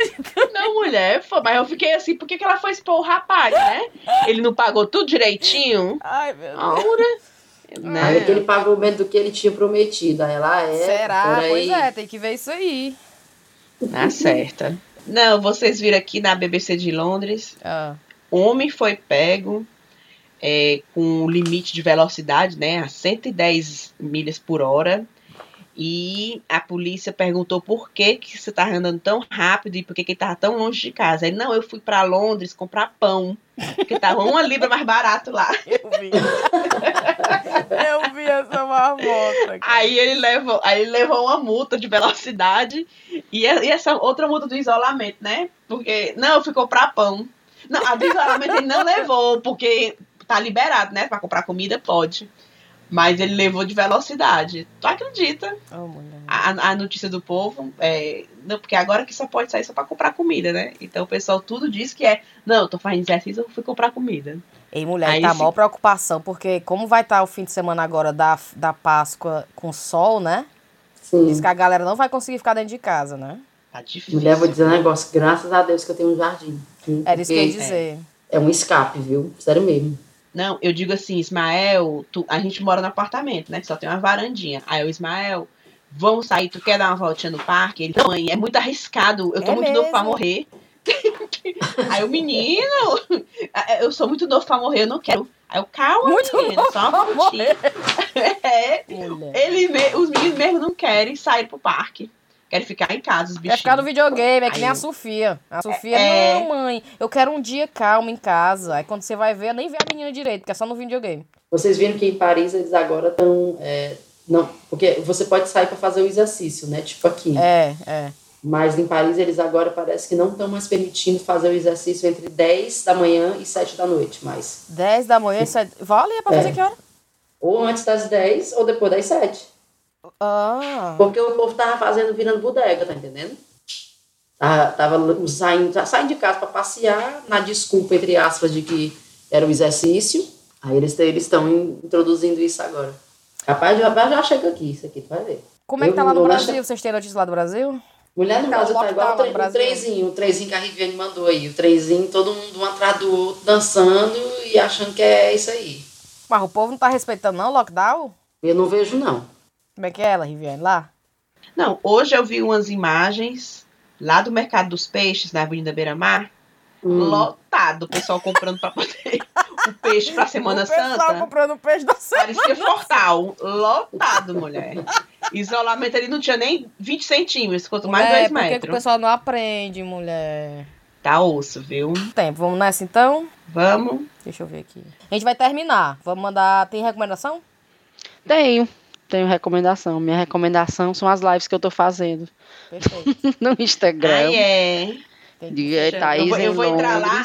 Não, mulher, foi, mas eu fiquei assim, por que, que ela foi expor o rapaz, né? Ele não pagou tudo direitinho? Ai, meu Deus. Aura. Aí que Né? ele pagou menos do que ele tinha prometido. Aí ela é. Será? Pois é, tem que ver isso aí. Na certa. Não, vocês viram aqui na BBC de Londres, Ah, homem foi pego é, com limite de velocidade, né, a 110 milhas por hora. E a polícia perguntou por que, que você estava andando tão rápido e por que, que ele estava tão longe de casa. Ele, não, eu fui para Londres comprar pão, porque estava uma libra mais barato lá. eu vi. eu vi essa marmota. cara. Aí ele levou, aí ele levou uma multa de velocidade e, e essa outra multa do isolamento, né? Porque, não, eu fui comprar pão. Não, a do isolamento ele não levou, porque tá liberado, né? Pra comprar comida, pode. Mas ele levou de velocidade. Tu acredita? Oh, mulher. A, a notícia do povo é. Não, porque agora que só pode sair só pra comprar comida, né? Então o pessoal tudo diz que é. Não, eu tô fazendo exercício, eu fui comprar comida. Ei, mulher, Aí tá sim. maior preocupação, porque como vai estar o fim de semana agora da, da Páscoa com sol, né? Sim. Diz que a galera não vai conseguir ficar dentro de casa, né? Tá difícil. Mulher, vou dizer um negócio. Graças a Deus que eu tenho um jardim. Era isso que eu ia dizer. É um escape, viu? Sério mesmo. Não, eu digo assim, Ismael, tu- a gente mora no apartamento, né? Que só tem uma varandinha. Aí o Ismael, vamos sair, tu quer dar uma voltinha no parque? Ele, mãe, é muito arriscado, eu tô É muito novo pra mesmo? morrer. Aí o menino, eu sou muito novo pra morrer, eu não quero. Aí eu, calma, Muito menina, novo só pra uma voltinha. é, ele, os meninos mesmo não querem sair pro parque. Querem ficar em casa, os Quer bichinhos. ficar no videogame, é que Aí nem a eu- Sofia. A Sofia, É. não, mãe, eu quero um dia calmo em casa. Aí quando você vai ver, nem vê a menina direito, porque é só no videogame. Vocês viram que em Paris eles agora estão. não, porque você pode sair para fazer o exercício, né? Tipo aqui. É, é. Mas em Paris eles agora parece que não estão mais permitindo fazer o exercício entre 10 da manhã e 7 da noite mais. 10 da manhã, isso é... Vale, é pra É. fazer que hora? Ou antes das 10 ou depois das 7. Ah, Porque o povo tava fazendo, virando bodega, tá entendendo? Tava, tava saindo, saindo de casa para passear, na desculpa, entre aspas, de que era o exercício. Aí eles estão introduzindo isso agora. Rapaz, rapaz, já chega aqui, isso aqui, tu vai ver. como é que tá lá no Brasil? lanchar- Vocês têm notícia lá do Brasil? Mulher no Tá Brasil tá igual lá o, tre- trezinho, o trezinho que a Riviane mandou aí. O trezinho, todo mundo um atrás do outro, dançando e achando que é isso aí. Mas o povo não tá respeitando não o lockdown? Eu não vejo, não. Como é que é ela, Riviane, lá? Não, hoje eu vi umas imagens lá do Mercado dos Peixes, na Avenida Beira Mar, Hum. lotado, o pessoal comprando para poder o peixe para Semana o pessoal Santa. comprando peixe da semana. Parecia fortal, lotado, mulher. Isolamento ali não tinha nem 20 centímetros, quanto mais Mulher, dois por que que o metros. pessoal não aprende, mulher? Tá osso, viu? Tempo, vamos nessa então? Vamos. Deixa eu ver aqui. A gente vai terminar. Vamos mandar. Tem recomendação? Tenho, tenho recomendação. Minha recomendação são as lives que eu tô fazendo Perfeito. no Instagram. Aí é. De Thaís Eu vou- eu vou entrar lá.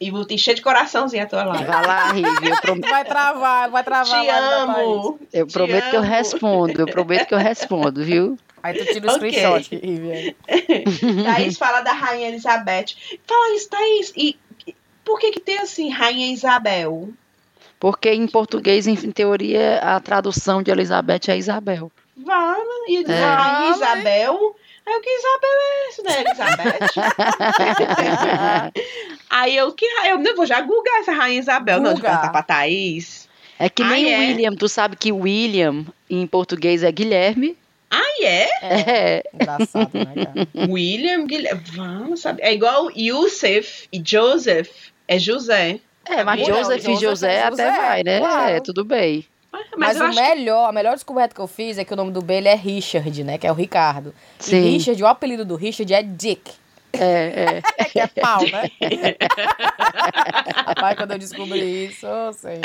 E vou te encher de coraçãozinho a tua live. Vai lá, Rivi. Eu, prom- Vai travar, vai travar. Te amo. eu Te prometo que eu amo. respondo. Eu prometo que eu respondo, viu? Aí tu tira o Ok. screenshot, Riviane. Thaís fala da Rainha Elizabeth. Fala isso, Thaís. E e por que que tem assim, Rainha Isabel? Porque em português, em, teoria, a tradução de Elizabeth é Isabel. E eu disse, É. Rainha Isabel. Aí eu, que Isabel é essa, né? Elizabeth. Aí eu, que eu não vou já googar essa Rainha Isabel. Não, de perguntar pra Thaís. É que nem Ah, o é? William. Tu sabe que William, em português, é Guilherme. Aí é. É. Engraçado, né, cara? William, Guilherme. Vamos saber. É igual Yusuf e Joseph. É José. É, mas Joseph e José é até José, vai, né? claro. É, tudo bem. Mas, Mas, o acho que melhor, a melhor descoberta que eu fiz é que o nome do Bailey é Richard, né? Que é o Ricardo. Sim. E Richard, o apelido do Richard é Dick. É, é. Que é pau, né? Rapaz, quando eu descobri isso, ô senhor.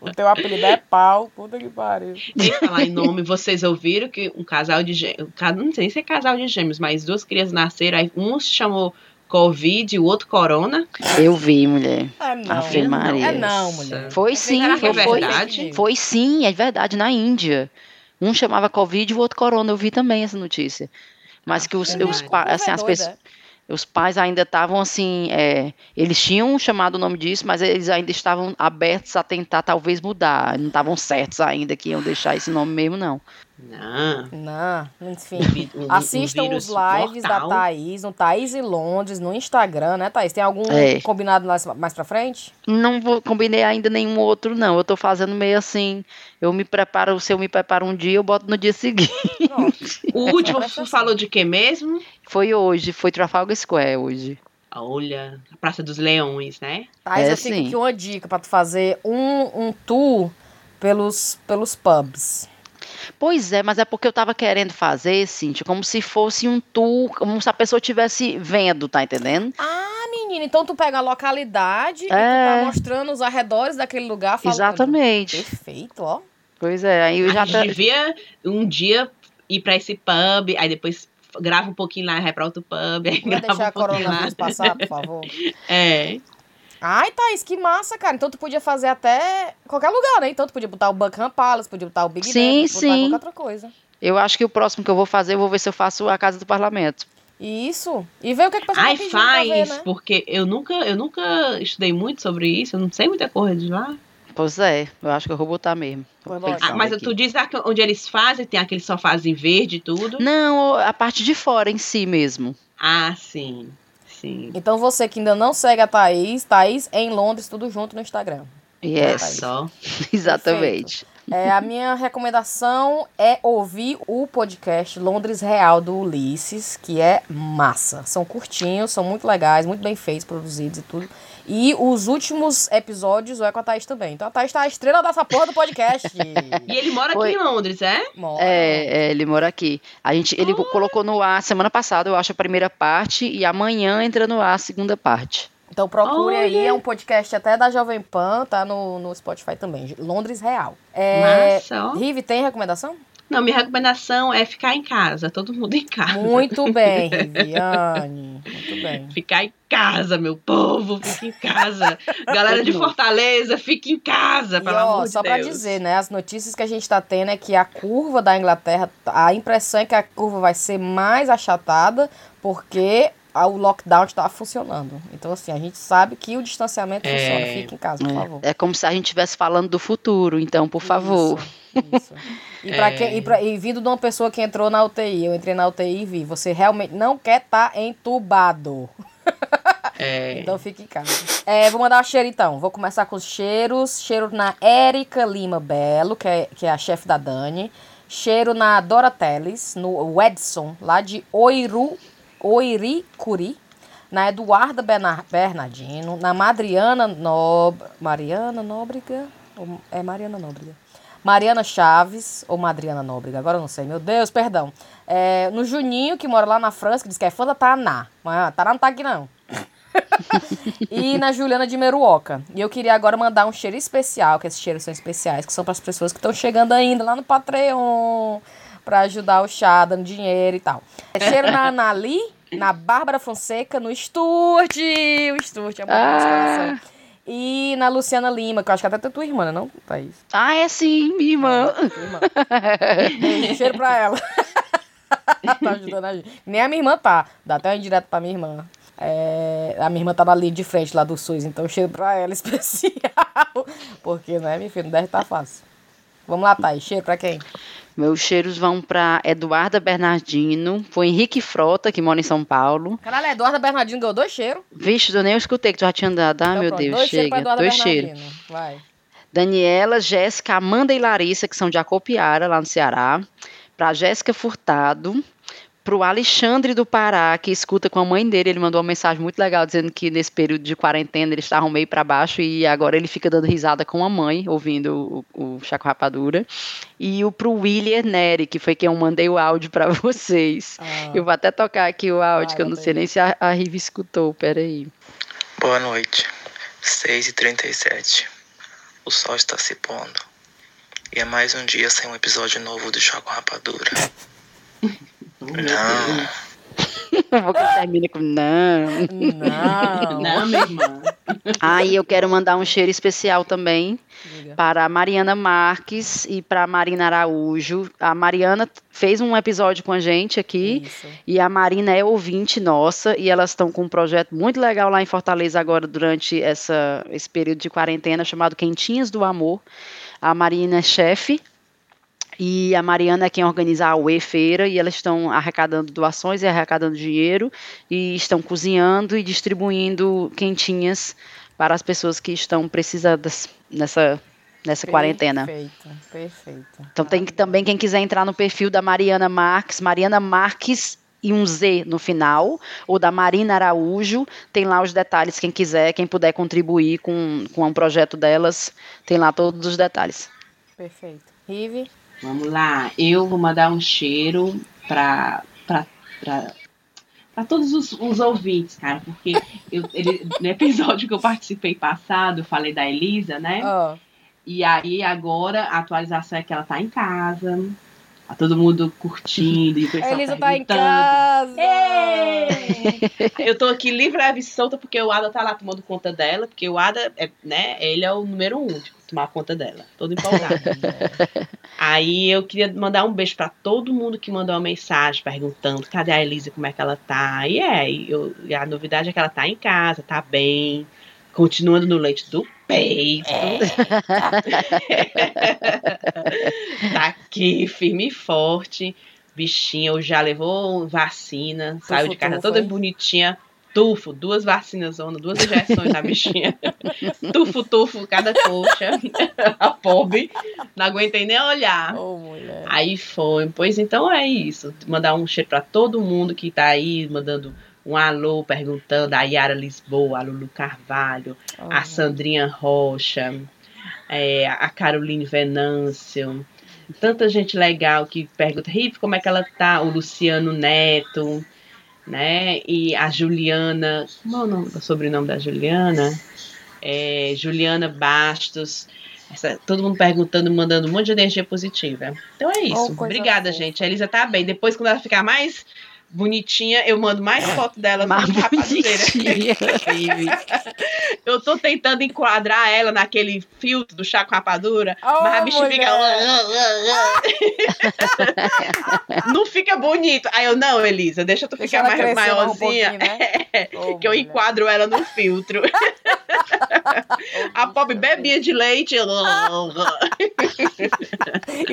O teu apelido é pau, puta que pariu. Em falar em nome, vocês ouviram que um casal de gêmeos, não sei se é casal de gêmeos, mas duas crianças nasceram, aí um se chamou Covid e o outro Corona. Eu vi, mulher. É não. Maria. É não, mulher. Foi sim, Será que é foi, foi, verdade? foi sim, é verdade, na Índia. Um chamava Covid e o outro Corona. Eu vi também essa notícia. Mas que os, Ave os, assim, as Doida, pessoas, os pais ainda estavam assim, é, eles tinham chamado o nome disso, mas eles ainda estavam abertos a tentar talvez mudar. Não estavam certos ainda que iam deixar esse nome mesmo, não. Não. Não, enfim. um- um Assistam vírus os lives mortal. da Thaís, no Thaís e Londres, no Instagram, né, Thaís? Tem algum É. combinado mais, mais pra frente? Não vou combinei ainda nenhum outro, não. Eu tô fazendo meio assim. Eu me preparo, se eu me preparo um dia, eu boto no dia seguinte. O último falou de que mesmo? Foi hoje, foi Trafalgar Square hoje. Olha, a Praça dos Leões, né? Thaís, É, eu sim. aqui uma dica pra tu fazer um, um tour pelos, pelos pubs. Pois é, mas é porque eu tava querendo fazer, Cintia, como se fosse um tour, como se a pessoa estivesse vendo, tá entendendo? Ah, menina, então tu pega a localidade e tu É. tá mostrando os arredores daquele lugar falando. Exatamente. Perfeito, ó. Pois é, aí eu já a gente tá... devia um dia ir pra esse pub, aí depois grava um pouquinho lá, vai pra outro pub, Vai grava deixar um a pouquinho lá. coronavírus passar, por favor. É. Ai, Thaís, que massa, cara. Então tu podia fazer até qualquer lugar, né? Então tu podia botar o Buckingham Palace, podia botar o Big Sim, Ben, podia botar qualquer outra coisa. Eu acho que o próximo que eu vou fazer, eu vou ver se eu faço a Casa do Parlamento. Isso. E ver o que, que o pessoal Ai, tá pra ver, faz, né? porque eu nunca, eu nunca estudei muito sobre isso, eu não sei muita coisa de lá. Pois é, eu acho que eu vou botar mesmo. Pensando Ah, mas aqui. tu diz onde eles fazem, tem aqueles em verde e tudo. Não, a parte de fora em si mesmo. Ah, sim. Sim. Então você que ainda não segue a Thaís, Thaís em Londres, tudo junto no Instagram. Yes, Só. exatamente. É, a minha recomendação é ouvir o podcast Londres Real do Ulisses, que é massa. São curtinhos, são muito legais, muito bem feitos, produzidos e tudo. E os últimos episódios é com a Thaís também. Então a Thaís tá a estrela dessa porra do podcast. E ele mora Foi. aqui em Londres, é? Mora. É, é, ele mora aqui. A gente, ele colocou no ar semana passada, eu acho, a primeira parte, e amanhã entra no ar a segunda parte. Então procure aí, é um podcast até da Jovem Pan, tá no, no Spotify também. Londres Real. É, Massa, ó. Rive, tem recomendação? Não, minha recomendação é ficar em casa, todo mundo em casa. Muito bem, Riviane. Muito bem. Ficar em casa, meu povo, fique em casa. Galera de Fortaleza, fique em casa, E pelo ó, amor de só pra Deus. dizer, né? As notícias que a gente tá tendo é que a curva da Inglaterra, a impressão é que a curva vai ser mais achatada, porque o lockdown está funcionando. Então, assim, a gente sabe que o distanciamento É. funciona. Fique em casa, por favor. É, é como se a gente estivesse falando do futuro, então, por favor. Isso, isso. E, pra É. quem, e, pra- e vindo de uma pessoa que entrou na UTI, eu entrei na UTI e vi, você realmente não quer estar entubado. É, Então fique em casa. É, vou mandar o cheiro então. Vou começar com os cheiros. Cheiro na Érica Lima Belo, que é, que é a chefe da Dani. Cheiro na Dora Teles, no Edson, lá de Oiru, Oiricuri. Na Eduarda Bernar- Bernardino. Na Madriana Nob... Mariana Nóbrega? É Mariana Nóbrega. Mariana Chaves, ou Madriana Nóbrega, agora eu não sei, meu Deus, perdão. É, no Juninho, que mora lá na França, que diz que é fã da Taná. Mas a Taná não tá aqui, não. e na Juliana de Meruoca. E eu queria agora mandar um cheiro especial, que esses cheiros são especiais, que são para as pessoas que estão chegando ainda lá no Patreon, para ajudar o chá, dando dinheiro e tal. É cheiro na Anali, na Bárbara Fonseca, no Sturt, o Sturt, é Ah. coração. E na Luciana Lima, que eu acho que até é tua irmã, né, não, Thaís? Ah, é sim, minha irmã. Tua irmã. Beijo, cheiro pra ela. tá ajudando a gente. Nem a minha irmã tá. Dá até um indireto pra minha irmã. É, a minha irmã tá na linha de frente lá do SUS, então cheiro pra ela especial. Porque, né, minha filha, não deve estar fácil. Vamos lá, Thaís. Cheiro pra quem? Meus cheiros vão para Eduarda Bernardino, pro Henrique Frota, que mora em São Paulo. Caralho, Eduarda Bernardino ganhou dois cheiros. Vixe, eu nem escutei que tu já tinha dado. Ah, Então, meu pronto, Deus, dois chega. Eduarda Dois cheiros. Vai. Daniela, Jéssica, Amanda e Larissa, que são de Acopiara, lá no Ceará. Para Jéssica Furtado. Para o Alexandre do Pará, que escuta com a mãe dele. Ele mandou uma mensagem muito legal dizendo que nesse período de quarentena eles estavam meio para baixo e agora ele fica dando risada com a mãe, ouvindo o, o Chaco Rapadura. E o pro William Neri, que foi quem eu mandei o áudio para vocês. Ah, Eu vou até tocar aqui o áudio, Vai, que eu não sei nem se a, a Riva escutou. Peraí. Boa noite. 6h37. O sol está se pondo. E é mais um dia sem um episódio novo do Choco Rapadura. Não. Vou que termina com não. Não. Não, minha irmã. Ah, e eu quero mandar um cheiro especial também Diga. para a Mariana Marques e para a Marina Araújo. A Mariana fez um episódio com a gente aqui. Isso. E a Marina é ouvinte nossa e elas estão com um projeto muito legal lá em Fortaleza agora durante essa, esse período de quarentena chamado Quentinhas do Amor. A Marina é chefe e a Mariana é quem organiza a UE Feira e elas estão arrecadando doações e arrecadando dinheiro e estão cozinhando e distribuindo quentinhas para as pessoas que estão precisadas nessa, nessa quarentena. Perfeito, perfeito. Então tem que, também quem quiser entrar no perfil da Mariana Marques, Mariana Marques e um Z no final, ou da Marina Araújo, tem lá os detalhes, quem quiser, quem puder contribuir com, com um projeto delas, tem lá todos os detalhes. Perfeito. Rive? Vamos lá, eu vou mandar um cheiro para para todos os, os ouvintes, cara, porque eu, ele- no episódio que eu participei passado, eu falei da Elisa, né? Ó, E aí agora a atualização é que ela tá em casa, tá todo mundo curtindo e o a Elisa tá em perguntando. casa. Eu tô aqui livre, e solta porque o Ada tá lá tomando conta dela, porque o Ada, é, né, ele é o número um de tomar conta dela, todo empolgado. Aí eu queria mandar um beijo pra todo mundo que mandou uma mensagem perguntando cadê a Elisa, como é que ela tá. E é, e eu- e a novidade é que ela tá em casa, tá bem, continuando no leite do peito. tá aqui, firme e forte. Bichinha, já levou vacina, saiu de casa toda foi? bonitinha. Tufo, duas vacinas, zona, duas injeções na bichinha. tufo, tufo, cada coxa. a pobre. Não aguentei nem olhar. Aí foi. Pois então é isso. Mandar um cheiro para todo mundo que tá aí, mandando um alô, perguntando. A Yara Lisboa, a Lulu Carvalho, a Oh, Sandrinha Rocha, é, a Caroline Venâncio. Tanta gente legal que pergunta, Riff, como é que ela tá? O Luciano Neto, né? E a Juliana, como é o nome, o sobrenome da Juliana? É, Juliana Bastos. Essa- todo mundo perguntando, mandando um monte de energia positiva. Então é isso. Oh, Obrigada, gente. A Elisa tá bem. Depois, quando ela ficar mais bonitinha, eu mando mais foto dela Mais no rapadureira. bonitinha. Eu tô tentando enquadrar ela naquele filtro do chá com rapadura, Oh, mas a bicha mulher. fica. não fica bonito. Aí eu, não, Elisa, deixa tu Deixa ficar mais um maiorzinha. pouquinho, né? Ô, que eu mulher. enquadro ela no filtro. a pobre bebia de leite. E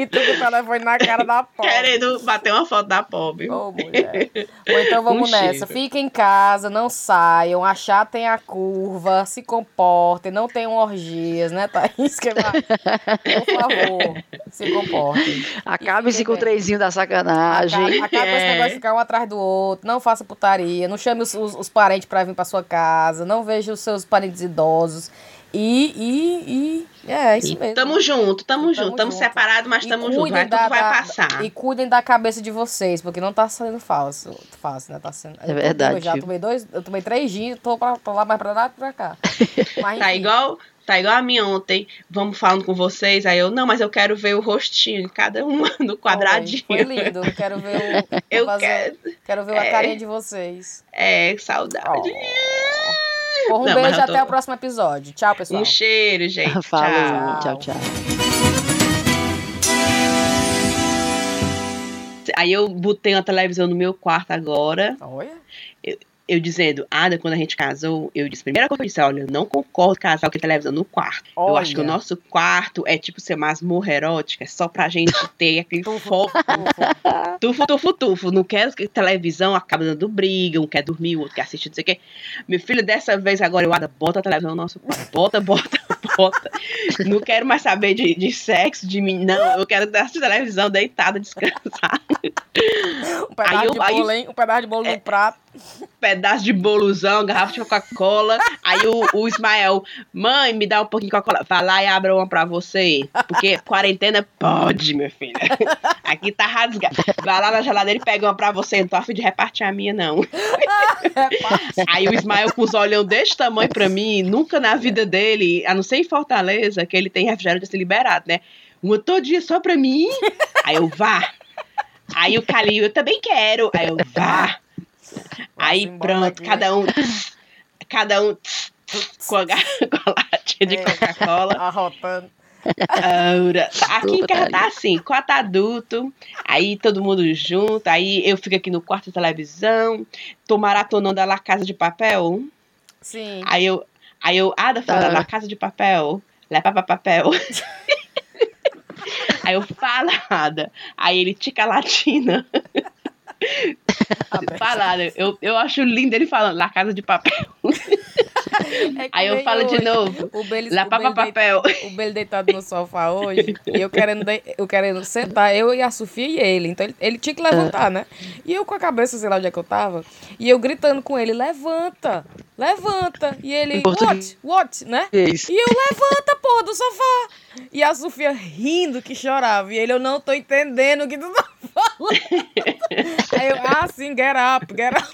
tu com o telefone na cara da pobre. querendo bater uma foto da pobre. Ô, mulher. Ou então vamos Um nessa. Fiquem em casa, não saiam, achatem a curva, se comportem, não tenham orgias, né, Thaís? Que vai- Por favor, se comportem. Acabe-se com o trezinho da sacanagem. Acaba, acaba com esse É. negócio de ficar um atrás do outro, não faça putaria, não chame os, os- os parentes pra vir pra sua casa, não veja os seus parentes idosos. E, e, e é isso mesmo. Tamo junto, tamo E junto. tamo Tamo junto. separado, mas E tamo junto. cuidem Mas tudo da- vai da- passar. E cuidem da cabeça de vocês, porque não tá sendo falso. Fácil, né? Tá sendo. É verdade. Eu já tomei dois, eu tomei três gin, tô, pra, tô lá mais pra lá e pra cá. Mas, Tá igual, tá igual a minha ontem. Vamos falando com vocês. Aí eu, não, mas eu quero ver o rostinho de cada um no quadradinho. Foi, foi lindo. Eu quero ver o. Eu fazer- quero. quero ver a É. carinha de vocês. É, saudade. Um Não, beijo tô- até o próximo episódio. Tchau, pessoal. Um cheiro, gente. Falou, Tchau. tchau, tchau. Aí eu botei uma televisão no meu quarto agora. Olha. Eu dizendo, Ada, quando a gente casou, eu disse, primeira coisa que eu disse, olha, eu não concordo com casal que televisão no quarto. Eu acho que o Olha. nosso quarto é tipo ser masmorra erótica, é só pra gente ter aquele foco. Tufo. Tufo, tufo. Não quero que televisão acaba dando briga, um quer dormir, o outro quer assistir, não sei o quê. Meu filho, dessa vez agora eu, Ada, bota a televisão no nosso quarto. Bota, bota, bota. Não quero mais saber de, de sexo, de mim. Não, eu quero assistir televisão deitada, descansar. Um pedaço eu- de bolo, hein? Um pedaço de bolo no prato. Pedaço de boluzão, garrafa de Coca-Cola. Aí o, o Ismael, mãe, me dá um pouquinho de Coca-Cola. Vai lá e abre uma pra você. Porque quarentena pode, minha filha. Aqui tá rasgado. Vai lá na geladeira e pega uma pra você. Não tô afim de repartir a minha, não. Aí o Ismael com os olhão desse tamanho pra mim, nunca na vida dele, a não ser em Fortaleza, que ele tem refrigerante assim liberado, né? Uma todo dia só pra mim. Aí eu, vá. Aí o Calil, eu também quero. Aí eu, vá. Aí embora pronto, cada um. Cada um com a, com a latinha de É. Coca-Cola. Arrotando. Aura. Aqui em casa tá assim, quatro adultos, aí todo mundo junto, aí eu fico aqui no quarto da televisão, tô maratonando a La Casa de Papel, Sim. aí eu, aí eu, ah, da fala, Ah. La Casa de Papel, leva pra papel. aí eu falo, Ada, aí ele tica latina, Falada, eu, eu acho lindo ele falando, La Casa de Papel, É aí eu falo de hoje. novo, O Beli, La o Papa Papel. o Beli deitado no sofá hoje, e eu querendo, de- eu querendo sentar, eu e a Sofia e ele. Então ele, ele tinha que levantar, né? E eu com a cabeça, sei lá onde é que eu tava, e eu gritando com ele, levanta, levanta. E ele, what? What, né? Isso. E eu, levanta, porra, do sofá. E a Sofia rindo que chorava. E ele, eu não tô entendendo o que tu tá falando. Aí eu, ah, sim, get up, get up.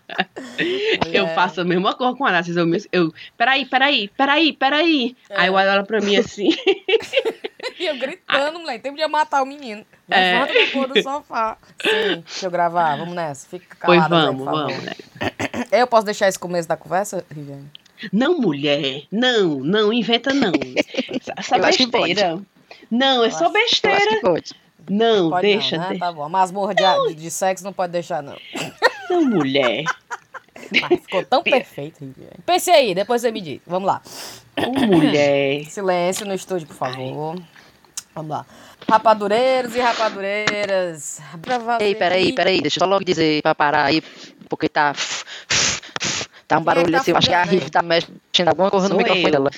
Eu Mulher. Faço a mesma coisa com a Ana. Eu, eu, peraí, peraí, peraí, peraí. É. Aí olha ela pra mim assim. E eu gritando, moleque, tempo de eu matar o menino. É. Levanta do porra do sofá. Sim, deixa eu gravar, vamos nessa. Fica Pois calada, Zé, vamos, por favor. vamos, né? Eu posso deixar esse começo da conversa, Riviane? Não, mulher. Não, não, inventa não. Essa Eu besteira. Não, é Eu só acho- Eu acho besteira. que pode. Não, Pode deixa, não, né? deixa. Tá bom. A masmorra de, de, de sexo não pode deixar, não. Não, mulher. Mas ficou tão perfeito. Pense aí, depois você me diz. Vamos lá. Mulher. Silêncio no estúdio, por favor. Vamos lá. Rapadureiros e rapadureiras. Ei, peraí, aí. peraí, deixa eu só logo dizer pra parar aí. porque tá. Tá um é barulho tá assim, eu acho que a? Riff tá mexendo alguma coisa no microfone eu. dela.